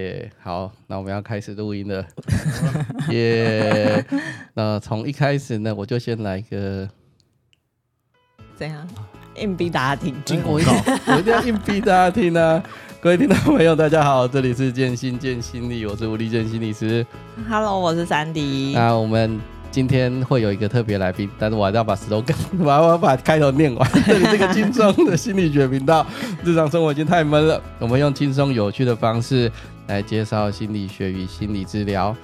耶，好，那我们要开始录音了。耶，那从一开始呢，我就先来一个，怎样？硬逼大家听，我一定 我一定要硬逼大家听啊！各位听众朋友，大家好，这里是建心建心理，我是吴立建心理师。Hello，我是珊迪。那我们今天会有一个特别来宾，但是我还是要把 slogan，我要把开头念完。这里是个轻松的心理学频道，日常生活已经太闷了，我们用轻松有趣的方式。来介绍心理学与心理治疗。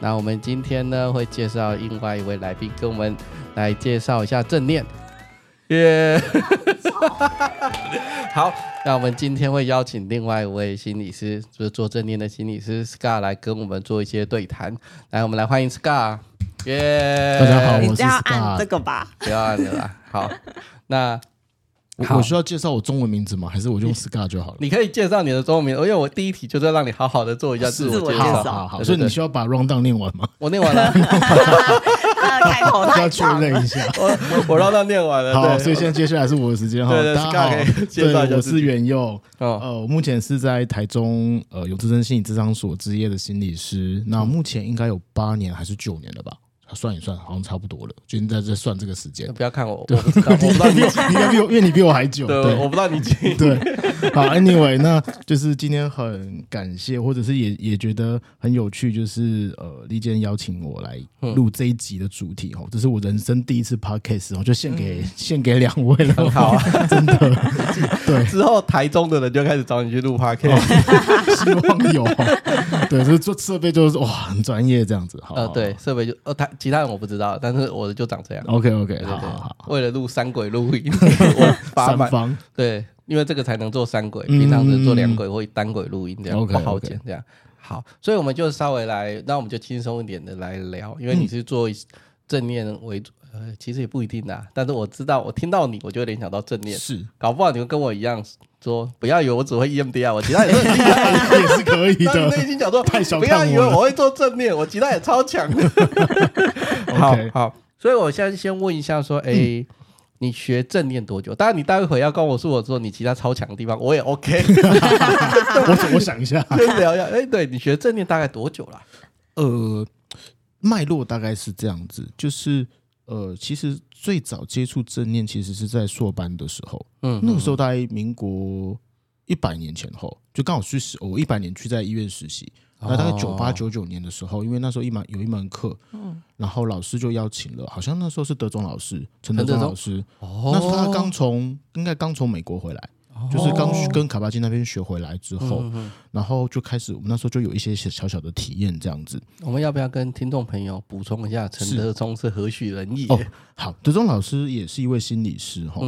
那我们今天呢，会介绍另外一位来宾，跟我们来介绍一下正念。耶、yeah! 好，那我们今天会邀请另外一位心理师，就是做正念的心理师 Scar 来跟我们做一些对谈。来，我们来欢迎 Scar。耶、yeah!，大家好，我是 Scar。要按这个吧，不要按了啦。好，那。我需要介绍我中文名字吗？还是我用 Scar 就好了？你可以介绍你的中文名，因为我第一题就是要让你好好的做一下自我介绍。好好好，所以你需要把 rundown 念完吗？我念完了。开口要确认一下。我我 rundown 念完了。好，所以现在接下来是我的时间哈。大家好，对，我是元佑。呃，我目前是在台中呃永之森心理咨商所执业的心理师，那目前应该有八年还是九年了吧？算一算，好像差不多了。就现在这算这个时间。不要看我，对，我不知道，你比我，因为你比我还久。对，对我不知道你几。对，好，Anyway，那就是今天很感谢，或者是也也觉得很有趣，就是呃，李健邀请我来录这一集的主题哦，这是我人生第一次 Podcast 哦，就献给献给两位了。很好啊，真的。对，之后台中的人就开始找你去录 Podcast，希望有。对，就是做设备就是哇，很专业这样子。好，呃，对，设备就呃台。其他人我不知道，但是我的就长这样。OK OK，对对对，好好好，为了录三轨录音，我三方对，因为这个才能做三轨，平常是做两轨或单轨录音这样不好剪这样。好，所以我们就稍微来，那我们就轻松一点的来聊，因为你是做正念为主，呃，其实也不一定啊。但是我知道，我听到你，我就联想到正念，是，搞不好你会跟我一样。说不要以为我只会 EMDR，我其他也是 也是可以的。内心讲说，不要以为我会做正念，我其他也超强的。好好，所以我现在先问一下，说，哎、欸，你学正念多久？当然，你待会要跟我说，我说你其他超强的地方，我也 OK。我我想一下，先聊一下。哎，对，你学正念大概多久了？呃，脉络大概是这样子，就是。呃，其实最早接触正念，其实是在硕班的时候。嗯，那个时候大概民国一百年前后，就刚好去实，我一百年去在医院实习。那大概九八九九年的时候，因为那时候一门有一门课，嗯，然后老师就邀请了，好像那时候是德中老师，陈德中老师。哦，那时候他刚从，应该刚从美国回来。就是刚跟卡巴金那边学回来之后，然后就开始，我们那时候就有一些小小的体验这样子。我们要不要跟听众朋友补充一下，陈德忠是何许人也？哦，好，德忠老师也是一位心理师哈。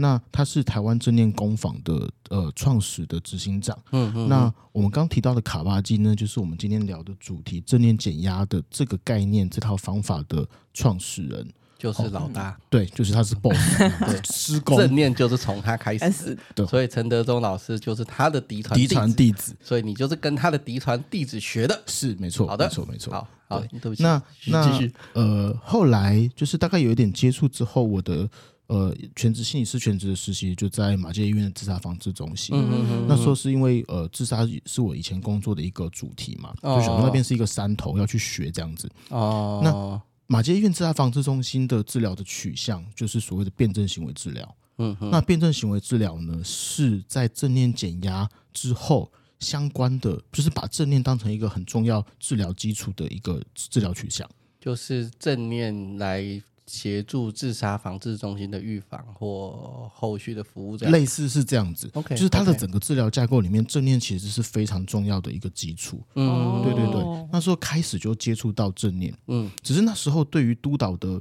那他是台湾正念工坊的呃创始的执行长。嗯嗯。那我们刚提到的卡巴金呢，就是我们今天聊的主题——正念减压的这个概念、这套方法的创始人。就是老大，对，就是他是 boss，对，师公正念就是从他开始，对，所以陈德忠老师就是他的嫡传嫡传弟子，所以你就是跟他的嫡传弟子学的，是没错，好的，没错，没错，好，好，对。不起，那那呃，后来就是大概有一点接触之后，我的呃全职心理师全职的实习就在马街医院的自杀防治中心，嗯嗯嗯，那时候是因为呃自杀是我以前工作的一个主题嘛，就想说那边是一个山头要去学这样子，哦，那。马街医院自杀防治中心的治疗的取向就是所谓的辩证行为治疗。嗯哼，那辩证行为治疗呢，是在正念减压之后相关的，就是把正念当成一个很重要治疗基础的一个治疗取向，就是正念来。协助自杀防治中心的预防或后续的服务这样，类似是这样子。OK，就是它的整个治疗架构里面，正念其实是非常重要的一个基础。嗯，对对对。那时候开始就接触到正念，嗯，只是那时候对于督导的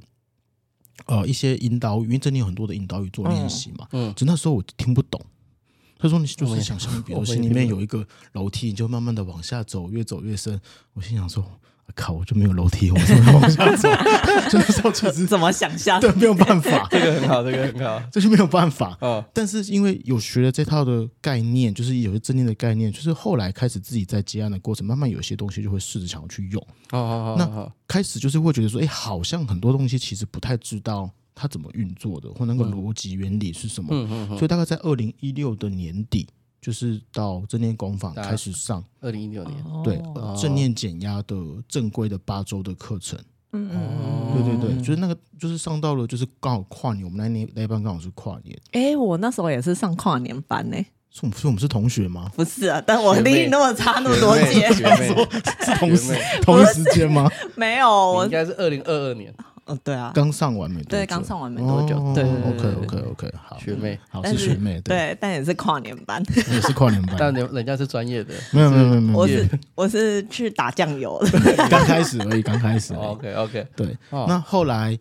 呃一些引导语，因为正念有很多的引导语做练习嘛，嗯，只那时候我听不懂。他说：“你就是想象，比如心里面有一个楼梯，你就慢慢的往下走，越走越深。”我心想说。靠！我就没有楼梯，我怎么往下走？就那时候其实怎么想象？对，没有办法。这个很好，这个很好，这就没有办法。哦，但是因为有学了这套的概念，就是有些正念的概念，就是后来开始自己在接案的过程，慢慢有些东西就会试着想要去用。哦哦哦。那开始就是会觉得说，哎，好像很多东西其实不太知道它怎么运作的，或那个逻辑原理是什么。嗯嗯。所以大概在二零一六的年底。就是到正念工坊开始上二零一六年，哦。对、呃正念减压的正规的八周的课程。嗯嗯对对对，就是那个就是上到了，就是刚好跨年，我们那年那一班刚好是跨年。哎、我那时候也是上跨年班呢、是我们是我们是同学吗？不是啊，但我离你那么差那么多届，学妹是同时同一时间吗？没有我应，该是二零二二年，哦对啊，刚上完没多久？对刚上完没多久哦对对对 OK 对 OK OK，好，学妹，好是学妹，对，但也是跨年班，也是跨年但班，人人家是专业的。没有没有没有没有，我是我是去打酱油的，刚开始而已，刚开始。OK OK，对，哦。那后来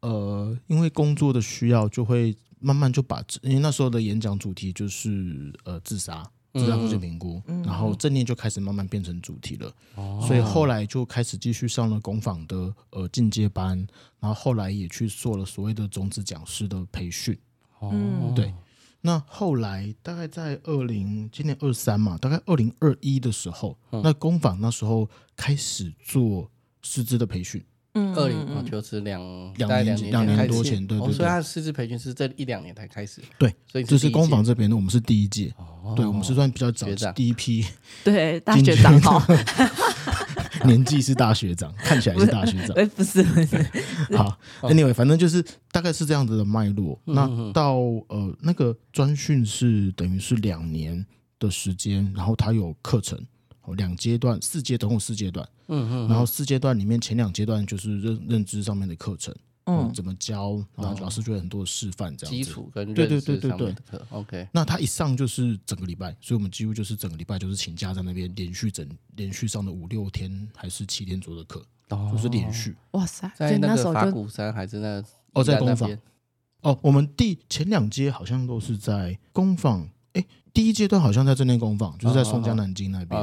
呃，因为工作的需要，就会慢慢就把，因为那时候的演讲主题就是呃自杀。自杀风险评估，然后正念就开始慢慢变成主题了，所以后来就开始继续上了工坊的呃进阶班，然后后来也去做了所谓的种子讲师的培训。哦，对，那后来大概在二零今年二三嘛，大概二零二一的时候，那工坊那时候开始做师资的培训。嗯二零哦，就是两两大概两年两年多前对对对哦所以他的师资培训是这一两年才开始，对，所以就是第一届工坊这边的，我们是第一届，对我们是算比较早学长第一批，对大学长好，年纪是大学长，看起来是大学长。哎不是不是，好，anyway，反正就是大概是这样子的脉络。嗯那到呃那个专训是等于是两年的时间，然后它有课程，哦两阶段，四阶总共四阶段。嗯嗯，然后四阶段里面前两阶段就是认认知上面的课程，嗯嗯，怎么教，然后老师就会很多的示范这样子。基础跟对对对对对上面的课，OK，那他一上就是整个礼拜，所以我们几乎就是整个礼拜就是请假在那边连续整连续上的五六天还是七天左右的课，就是连续。哇塞，所在那个法时候就鼓山还是那哦在工坊哦，我们第前两阶好像都是在工坊，哎，第一阶段好像在正念工坊，就是在松江南京那边。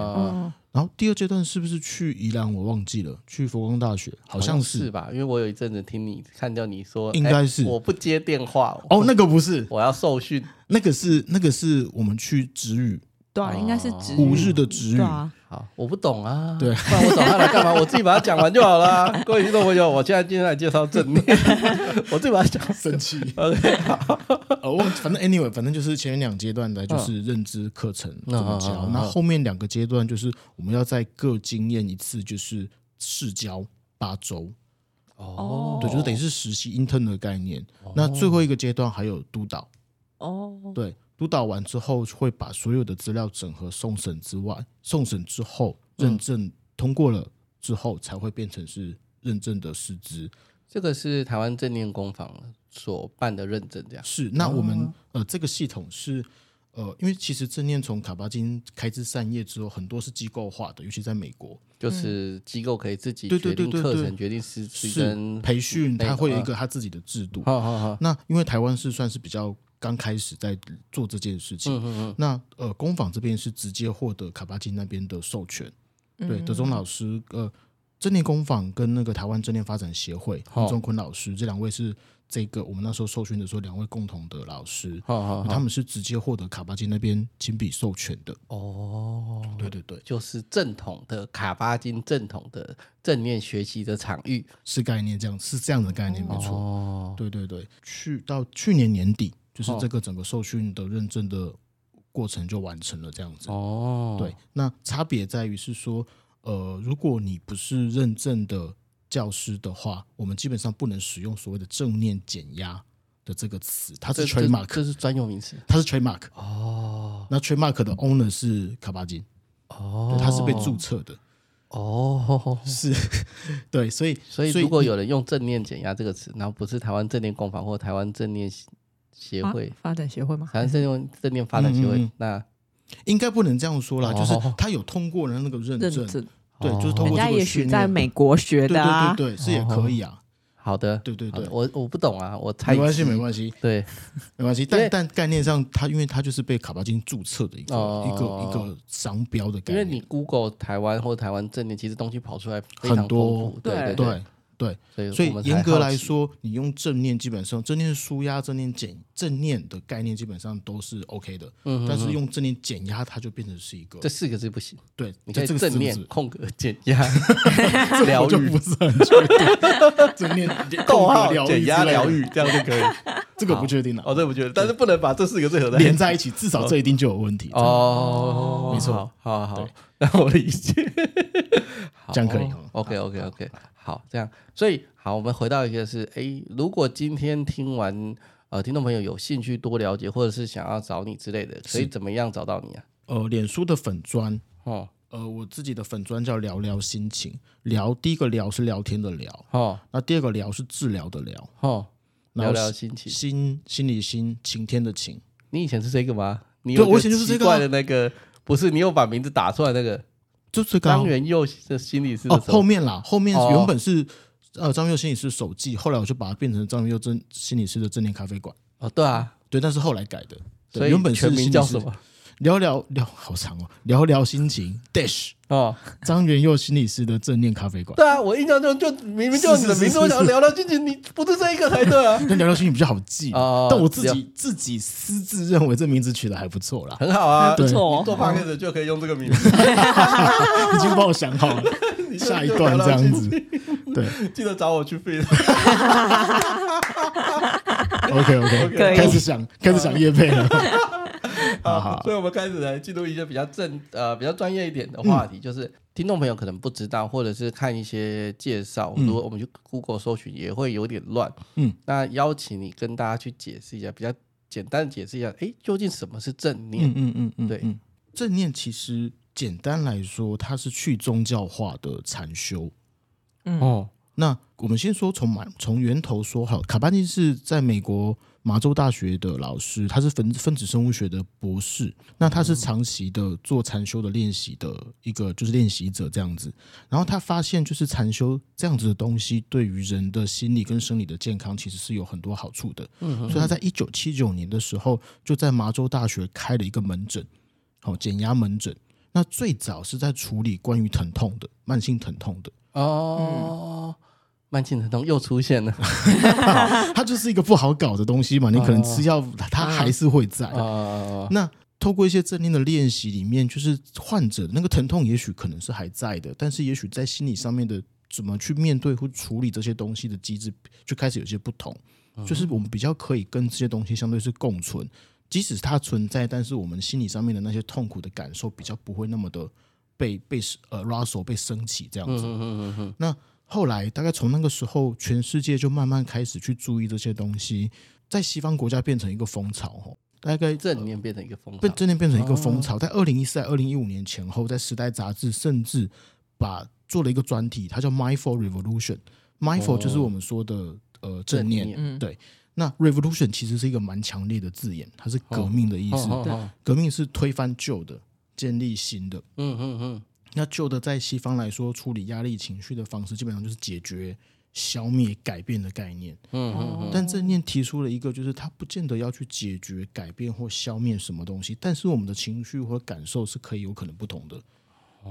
然后第二阶段是不是去宜兰？我忘记了，去佛光大学，好像是。是吧？因为我有一阵子听你看到你说，应该是哎我不接电话哦，那个不是，我要受训，那个是那个是我们去止语对啊，应该是止五日的止语。对啊，好，我不懂啊，对。不然我找他来干嘛？我自己把它讲完就好了啊。各位听众朋友，我现在今天来介绍正念，我自己把它讲生气。OK，好，呃，我反正 anyway，反正就是前面两阶段的就是认知课程怎么教，那后面两个阶段就是我们要再各经验一次，就是试教八周，哦。对，就是等于是实习 intern 的概念。那最后一个阶段还有督导，哦，对，督导完之后会把所有的资料整合送审之外，送审之后认证通过了之后，才会变成是认证的师资。这个是台湾正念工坊所办的认证，这样。是，那我们、呃这个系统是呃，因为其实正念从卡巴金开枝散叶之后，很多是机构化的，尤其在美国。就是机构可以自己对对决定对对对课程、决定师资是跟培训，它会有一个它自己的制度。好好好，那因为台湾是算是比较刚开始在做这件事情，嗯嗯嗯，那呃工坊这边是直接获得卡巴金那边的授权，嗯对，德中老师呃正念工坊跟那个台湾正念发展协会好。洪忠坤老师这两位是这个我们那时候受训的时候两位共同的老师，好好好，他们是直接获得卡巴金那边亲笔授权的。哦，对对对，就是正统的卡巴金正统的正念学习的场域，是概念这样，是这样的概念，没错。哦，对对对，去到去年年底，就是这个整个受训的认证的过程就完成了，这样子。哦，对，那差别在于是说，呃，如果你不是认证的教师的话，我们基本上不能使用所谓的正念减压的这个词，它是 trademark，这是专有名词。它是 trademark。哦。那 trademark 的 owner 是卡巴金，哦，它是被注册的，哦，是，对，所以所以如果有人用正念减压这个词，然后不是台湾正念工坊或台湾正念协发会，发展协会吗？好像是用正念发展协会嗯嗯嗯，那应该不能这样说啦，哦。就是他有通过了那个认证，认证，对，就是通过这个家也许，在美国学的啊，对对对，是也可以啊，好的，对对对，我我不懂啊，我猜没关系，没关系，对，没关系。但但概念上，它因为它就是被卡巴金注册的一个哦。一个一个商标的概念，因为你 Google 台湾或台湾正念，其实东西跑出来很多。富，对对。对对对，所以严格来说，你用正念基本上正念舒压、正念减正念的概念基本上都是 OK 的，嗯但是用正念减压，它就变成是一个这四个字不行，对，你可以就这个正念空格减压。我疗愈。就不是很确定，正念逗号空格疗愈减压疗愈这样就可以。这个不确定了。哦，这个不确定，但是不能把这四个字合在连在一起，至少这一定就有问题。哦，没错，好好好，那我理解，这样可以。OK，OK，OK，好，这样，所以好，我们回到一个是，哎，如果今天听完，呃，听众朋友有兴趣多了解，或者是想要找你之类的，可以怎么样找到你啊？呃，脸书的粉砖，哦。呃，我自己的粉砖叫聊聊心情，聊第一个聊是聊天的聊，哦，那第二个聊是治疗的聊，哦，聊聊心情，心心里心，晴天的晴。你以前是这个吗？你有我以前就是这个怪的那个，不是你有把名字打出来那个，就这个张元佑的心理师哦，后面啦，后面原本是呃张元佑心理师手记，后来我就把它变成张元佑正心理师的正念咖啡馆。哦，对啊，对，但是后来改的，所以原本全名叫什么？聊聊聊，好长哦！聊聊心情，dash 哦，张元佑心理师的正念咖啡馆。对啊，我印象中就明明就你的名字，我想聊聊心情，你不是这一个才对啊。那聊聊心情比较好记啊，但我自己自己私自认为这名字取得还不错啦，很好啊，不错。做 podcast 就可以用这个名字，已经帮我想好了，下一段这样子。对，记得找我去 fit。OK OK，开始想开始想业配了。好，所以我们开始来进入一些比较正呃比较专业一点的话题，嗯、就是听众朋友可能不知道，或者是看一些介绍，如果、嗯、我们去 Google 搜寻也会有点乱。嗯，那邀请你跟大家去解释一下，比较简单的解释一下，哎，究竟什么是正念？嗯嗯嗯嗯，对，正念其实简单来说，它是去宗教化的禅修。嗯。哦，那我们先说从满从源头说好，卡巴金是在美国。麻州大学的老师，他是分分子生物学的博士。那他是长期的做禅修的练习的一个，就是练习者这样子。然后他发现，就是禅修这样子的东西，对于人的心理跟生理的健康，其实是有很多好处的。嗯，所以他在一九七九年的时候，就在麻州大学开了一个门诊，好减压门诊。那最早是在处理关于疼痛的慢性疼痛的哦。嗯慢性疼痛又出现了，它就是一个不好搞的东西嘛。你可能吃药，它还是会在。那透过一些正念的练习里面，就是患者那个疼痛也许可能是还在的，但是也许在心理上面的怎么去面对或处理这些东西的机制，就开始有些不同。就是我们比较可以跟这些东西相对是共存，即使它存在，但是我们心理上面的那些痛苦的感受比较不会那么的被被呃拉手被升起这样子。那。后来，大概从那个时候，全世界就慢慢开始去注意这些东西，在西方国家变成一个风潮。吼，大概正念变成一个风潮，被正念变成一个风潮。在二零一四、二零一五年前后，在《时代》杂志甚至把做了一个专题，它叫 “Mindful Revolution”。Mindful 就是我们说的呃正念，对。那 Revolution 其实是一个蛮强烈的字眼，它是革命的意思。革命是推翻旧的，建立新的。嗯嗯嗯。那旧的在西方来说，处理压力情绪的方式，基本上就是解决、消灭、改变的概念。嗯嗯嗯。但正念提出了一个，就是它不见得要去解决、改变或消灭什么东西，但是我们的情绪或感受是可以有可能不同的。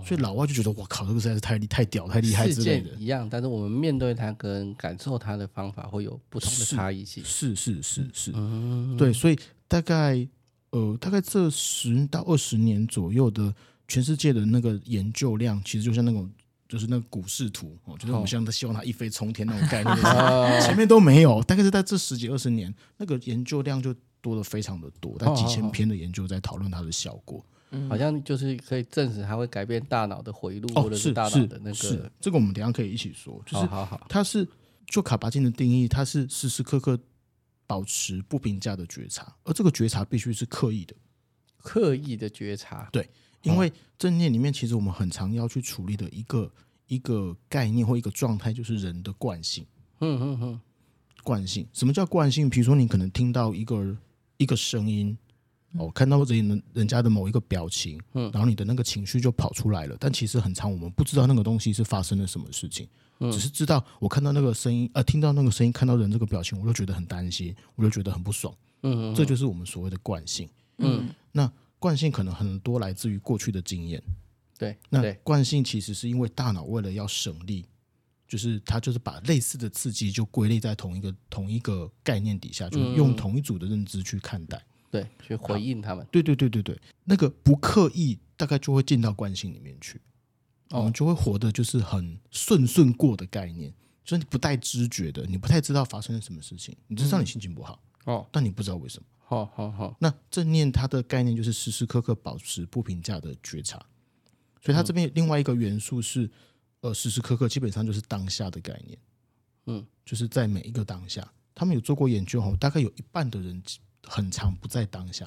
所以老外就觉得，我靠，这个实在是太厉、太屌、太厉害之类的。一样，但是我们面对它跟感受它的方法会有不同的差异性。是是是是。嗯。对，所以大概呃，大概这十到二十年左右的。全世界的那个研究量，其实就像那种，就是那个股市图哦，就是我们现在希望它一飞冲天那种概念，前面都没有，大概是在这十几二十年，那个研究量就多了非常的多，但几千篇的研究在讨论它的效果，好像就是可以证实它会改变大脑的回路，或者是大脑的那个，是这个我们等下可以一起说，就是它是就卡巴金的定义，它是时时刻刻保持不评价的觉察，而这个觉察必须是刻意的，刻意的觉察，对。因为正念里面，其实我们很常要去处理的一个一个概念或一个状态，就是人的惯性。嗯嗯嗯，惯性。什么叫惯性？比如说，你可能听到一个一个声音，哦，看到人人家的某一个表情，嗯，然后你的那个情绪就跑出来了。但其实很长，我们不知道那个东西是发生了什么事情，只是知道我看到那个声音，呃，听到那个声音，看到人这个表情，我就觉得很担心，我就觉得很不爽。嗯，这就是我们所谓的惯性。嗯，那。惯性可能很多来自于过去的经验，对。那惯性其实是因为大脑为了要省力，就是它就是把类似的刺激就归类在同一个同一个概念底下，就是用同一组的认知去看待，对，去回应他们。对对对对对，那个不刻意，大概就会进到惯性里面去，我们就会活得就是很顺顺过的概念，就是你不带知觉的，你不太知道发生了什么事情，你知道你心情不好。哦，但你不知道为什么。好好好，那正念它的概念就是时时刻刻保持不评价的觉察，所以它这边另外一个元素是，呃，时时刻刻基本上就是当下的概念，嗯，就是在每一个当下，他们有做过研究哦，大概有一半的人很长不在当下，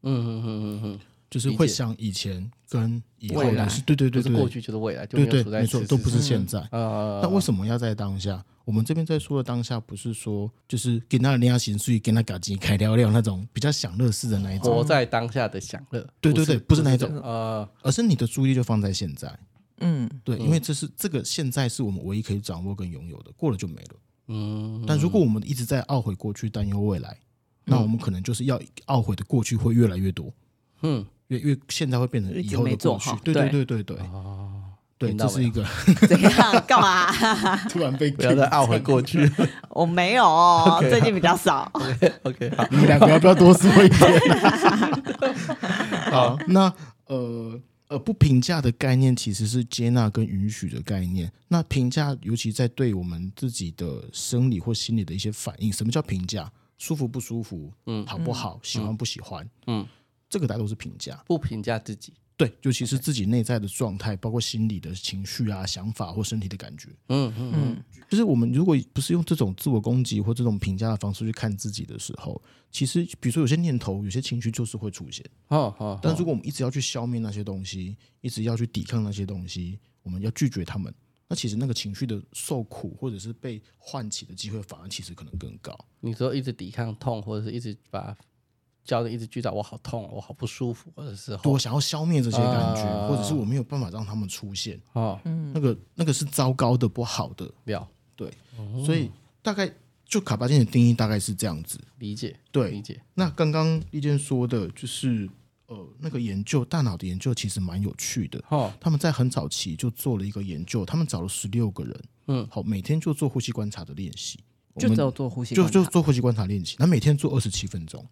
嗯嗯嗯嗯嗯，就是会想以前跟以后未来，对对对对，过去就是未来，对对，没错，都不是现在啊。那为什么要在当下？我们这边在说的当下，不是说就是给那人家情绪，给那感情开聊聊那种比较享乐式的那一种，活在当下的享乐。对对对，不是那一种，呃，而是你的注意力就放在现在。嗯，对，因为这是这个现在是我们唯一可以掌握跟拥有的，过了就没了。嗯，但如果我们一直在懊悔过去，担忧未来，那我们可能就是要懊悔的过去会越来越多。嗯，越越现在会变成以后的过去。对对对对对。哦。对，这是一个 怎样？干嘛？突然被不要再懊悔过去。我没有，最近比较少。OK，好，你们两个要不要多说一点？好，那呃呃，不评价的概念其实是接纳跟允许的概念。那评价，尤其在对我们自己的生理或心理的一些反应，什么叫评价？舒服不舒服？嗯，好不好？喜欢不喜欢？嗯，这个大家都是评价。不评价自己。对，尤其是自己内在的状态，包括心理的情绪啊、想法或身体的感觉。嗯嗯嗯，就是我们如果不是用这种自我攻击或这种评价的方式去看自己的时候，其实比如说有些念头、有些情绪就是会出现。哦哦。但如果我们一直要去消灭那些东西，一直要去抵抗那些东西，我们要拒绝他们，那其实那个情绪的受苦或者是被唤起的机会，反而其实可能更高。你说一直抵抗痛，或者是一直把。叫的一直觉得我好痛，我好不舒服，或者是我想要消灭这些感觉，啊、或者是我没有办法让他们出现。哦，那个那个是糟糕的、不好的。料对，所以大概就卡巴金的定义大概是这样子理解。对，理解。那刚刚利坚说的就是呃，那个研究大脑的研究其实蛮有趣的。哦，他们在很早期就做了一个研究，他们找了十六个人，嗯，好，每天就做呼吸观察的练习，就只有做呼吸，就就做呼吸观察练习，那每天做二十七分钟。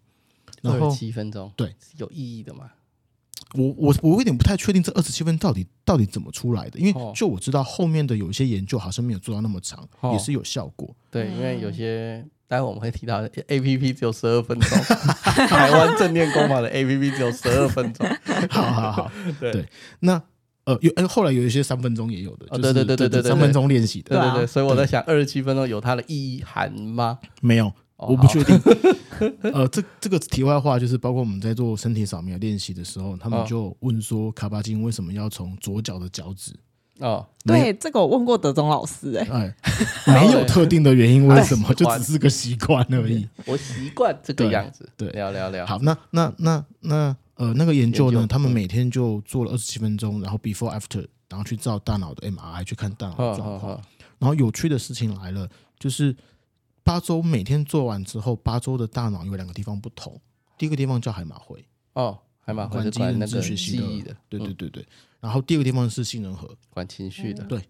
然后七分钟，对，有意义的嘛？我我我有点不太确定这二十七分到底到底怎么出来的，因为就我知道后面的有一些研究好像没有做到那么长，也是有效果。对，因为有些待会我们会提到 A P P 只有十二分钟，台湾正念工坊的 A P P 只有十二分钟。好好好，对，那呃有呃后来有一些三分钟也有的，对对对对对，三分钟练习的，对对对，所以我在想二十七分钟有它的意义含吗？没有。我不确定，呃，这这个题外话就是，包括我们在做身体扫描练习的时候，他们就问说，卡巴金为什么要从左脚的脚趾？哦，对，这个我问过德中老师，哎，没有特定的原因，为什么？就只是个习惯而已。我习惯这个样子。对，聊聊聊。好，那那那那呃，那个研究呢，他们每天就做了二十七分钟，然后 before after，然后去照大脑的 MRI 去看大脑的状况。然后有趣的事情来了，就是。八周每天做完之后，八周的大脑有两个地方不同。第一个地方叫海马回，哦，海马回是管那个记忆的，对对对对。然后第二个地方是杏仁核，管情绪的，对，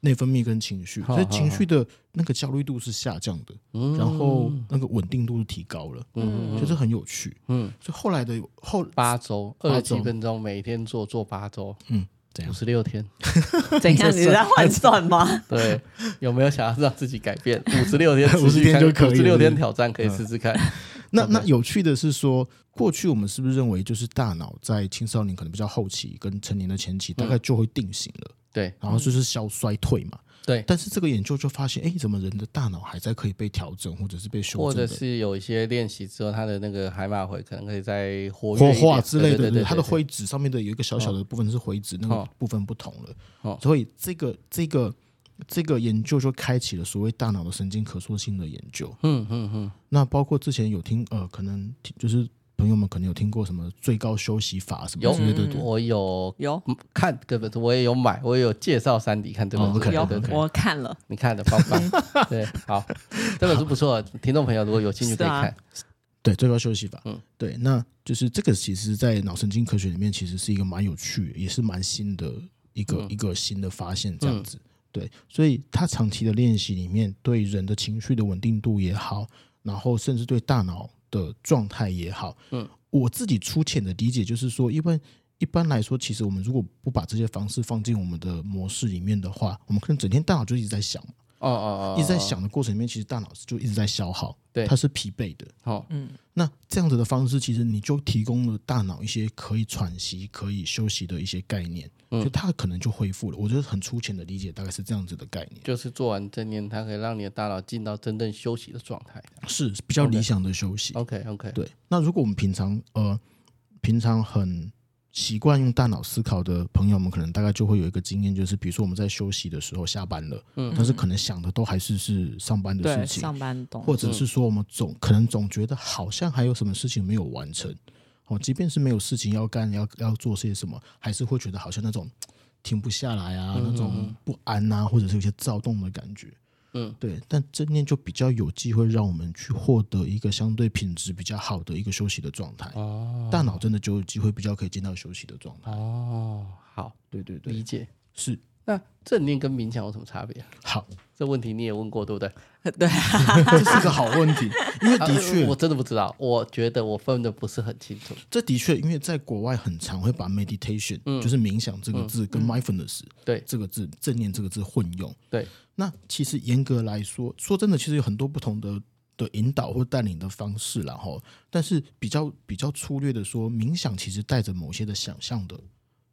内分泌跟情绪，所以情绪的那个焦虑度是下降的，然后那个稳定度是提高了，嗯，就是很有趣，嗯。所以后来的后八周二十几分钟，每天做做八周，嗯。五十六天，怎样？你在换 算吗？对，有没有想要让自己改变？五十六天，五十天就可以。五十六天挑战可以试试看。那那有趣的是说，过去我们是不是认为就是大脑在青少年可能比较后期跟成年的前期大概就会定型了？对，然后就是消衰退嘛。对，但是这个研究就发现，哎，怎么人的大脑还在可以被调整，或者是被修正，或者是有一些练习之后，他的那个海马回可能可以再活活化之类的。对，它的灰质上面的有一个小小的部分是灰质，那个部分不同了。哦，所以这个这个这个研究就开启了所谓大脑的神经可塑性的研究。嗯嗯嗯。那包括之前有听呃，可能就是。朋友们可能有听过什么最高休息法什么之类的，有，我有。有。看，对不对我也有买，我也有介绍三迪看这本书，有我看了，你看的棒棒，对，好，这本书不错，听众朋友如果有兴趣可以看，对，最高休息法，嗯，对，那就是这个，其实，在脑神经科学里面，其实是一个蛮有趣，也是蛮新的一个一个新的发现，这样子，对，所以他长期的练习里面，对人的情绪的稳定度也好，然后甚至对大脑。的状态也好，嗯，我自己粗浅的理解就是说，一般一般来说，其实我们如果不把这些方式放进我们的模式里面的话，我们可能整天大脑就一直在想，哦哦哦，一直在想的过程里面，其实大脑就一直在消耗，对，它是疲惫的。好，嗯，那这样子的方式，其实你就提供了大脑一些可以喘息、可以休息的一些概念，嗯就它可能就恢复了。我觉得很粗浅的理解，大概是这样子的概念，就是做完正念，它可以让你的大脑进到真正休息的状态。是比较理想的休息。OK OK，对。那如果我们平常呃平常很习惯用大脑思考的朋友们，可能大概就会有一个经验，就是比如说我们在休息的时候下班了，嗯。但是可能想的都还是是上班的，事情，上班懂，或者是说我们总可能总觉得好像还有什么事情没有完成，哦，即便是没有事情要干，要要做些什么，还是会觉得好像那种 停不下来啊，那种不安啊，或者是有些躁动的感觉。嗯，对，但正念就比较有机会让我们去获得一个相对品质比较好的一个休息的状态。哦，大脑真的就有机会比较可以进到休息的状态。哦，好，对对对，理解。是那正念跟冥想有什么差别啊？好，这问题你也问过，对不对？对，这是个好问题，因为的啊确，我真的不知道，我觉得我分的不是很清楚。这的确，因为在国外很常会把 meditation，、就是冥想这个字跟 mindfulness、对这个字、正念这个字混用。对，那其实严格来说，说真的，其实有很多不同的的引导或带领的方式，然后，但是比较比较粗略的说，冥想其实带着某些的想象的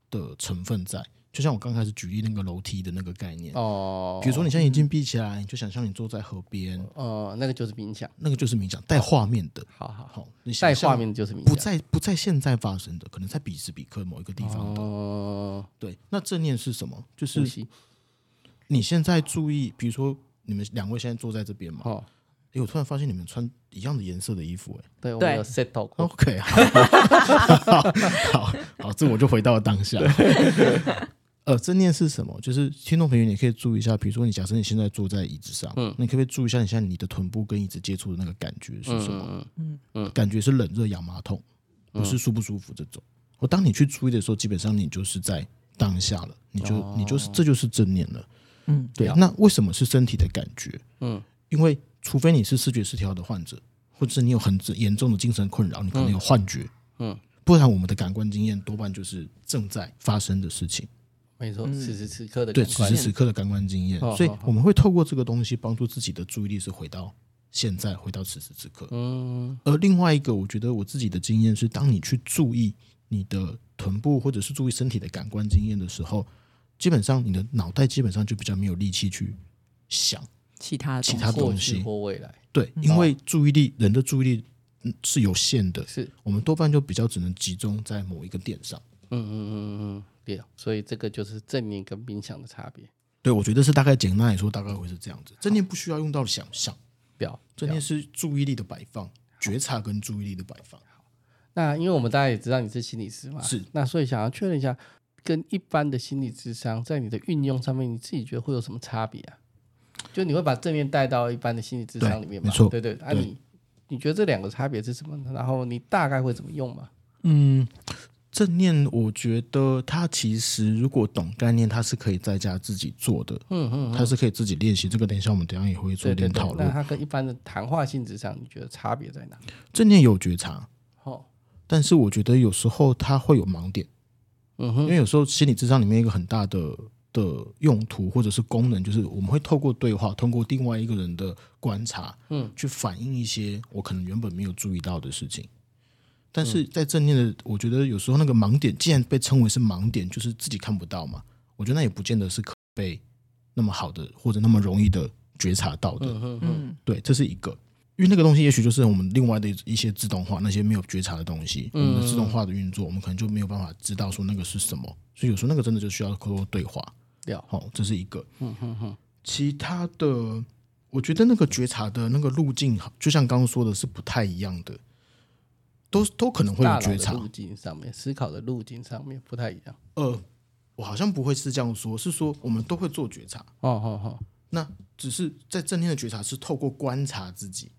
的成分在。就像我刚开始举例那个楼梯的那个概念，哦，比如说你现在眼睛闭起来，你就想象你坐在河边，哦，那个就是冥想。那个就是冥想，带画面的。好好好，你想带象画面的就是冥想。不在不在现在发生的，可能在彼时彼刻某一个地方的。哦，对，那正念是什么？就是。你现在注意，比如说你们两位现在坐在这边嘛，哦，哎，我突然发现你们穿一样的颜色的衣服，哎对，我对们有 set 过。，OK，好，好，好，这我就回到了当下。呃，正念是什么？就是听众朋友，你可以注意一下，比如说你假设你现在坐在椅子上，嗯，你可不可以注意一下你现在你的臀部跟椅子接触的那个感觉是什么？嗯嗯嗯感觉是冷热痒麻痛，不是舒不舒服这种。我当你去注意的时候，基本上你就是在当下了，你就你就是这就是正念了。嗯，对啊。那为什么是身体的感觉？嗯，因为除非你是视觉失调的患者，或者是你有很严重的精神困扰，你可能有幻觉，嗯，不然我们的感官经验多半就是正在发生的事情。没错，此时此刻的对，此时此刻的感官经验，哦所以我们会透过这个东西帮助自己的注意力是回到现在，回到此时此刻。嗯。而另外一个，我觉得我自己的经验是，当你去注意你的臀部或者是注意身体的感官经验的时候，基本上你的脑袋基本上就比较没有力气去想。其他其他东西或未来。对，因为注意力，人的注意力嗯是有限的，是，我们多半就比较只能集中在某一个点上。嗯嗯嗯嗯嗯，对，所以这个就是正念跟冥想的差别。对，我觉得是大概简单来说，大概会是这样子。正念不需要用到想象，表正念是注意力的摆放，觉察跟注意力的摆放。那因为我们大家也知道你是心理师嘛，是那所以想要确认一下，跟一般的心理智商在你的运用上面，你自己觉得会有什么差别啊？就你会把正面带到一般的心理智商里面吗？对没错对对。啊你，你觉得这两个差别是什么呢？然后你大概会怎么用吗？嗯，正念我觉得它其实如果懂概念，它是可以在家自己做的，嗯嗯，它是可以自己练习。这个等一下我们等一下也会做一点讨。论。那它跟一般的谈话性质上，你觉得差别在哪？正念有觉察，哦，但是我觉得有时候它会有盲点。嗯哼，因为有时候心理智商里面一个很大的的用途或者是功能，就是我们会透过对话，通过另外一个人的观察，嗯，去反映一些我可能原本没有注意到的事情。但嗯。是在正念的，我觉得有时候那个盲点，既然被称为是盲点，就是自己看不到嘛，我觉得那也不见得是可被那么好的或者那么容易的觉察到的。嗯嗯对，这是一个，因为那个东西也许就是我们另外的一些自动化，那些没有觉察的东西，我们的自动化的运作，我们可能就没有办法知道说那个是什么，所以有时候那个真的就需要沟通对话。了，好、这是一个。嗯哼哼，其他的，我觉得那个觉察的那个路径，就像刚刚说的是不太一样的，都都可能会有觉察。路径上面，思考的路径上面不太一样。呃，我好像不会是这样说，是说我们都会做觉察，哦哦哦，那只是在正念的觉察是透过观察自己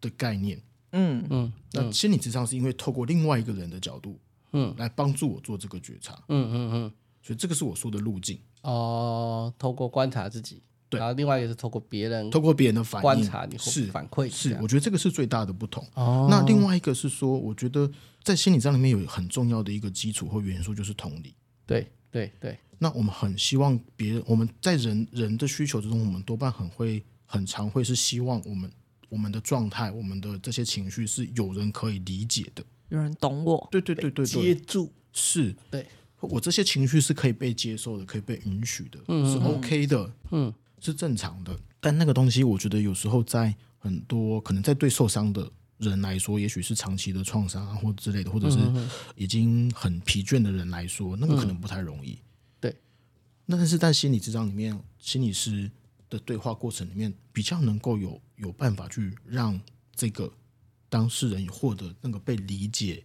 的概念。嗯嗯那心理智商是因为透过另外一个人的角度，嗯来帮助我做这个觉察，嗯嗯嗯，所以这个是我说的路径。哦，透过观察自己，对。然后另外一个是透过别人透过别人的反应。观察你是反馈是，我觉得这个是最大的不同。哦，那另外一个是说，我觉得在心理上里面有很重要的一个基础或元素就是同理。对对对。那我们很希望别人，我们在人人的需求之中，我们多半很会很常会是希望我们我们的状态，我们的这些情绪是有人可以理解的，有人懂我。对对对对对，接住。是，对。我这些情绪是可以被接受的，可以被允许的，嗯、是 OK 的，嗯，是正常的。但那个东西，我觉得有时候在很多可能在对受伤的人来说，也许是长期的创伤啊，或之类的，或者是已经很疲倦的人来说，那个可能不太容易。对那但是在心理治疗里面，心理师的对话过程里面，比较能够有有办法去让这个当事人获得那个被理解、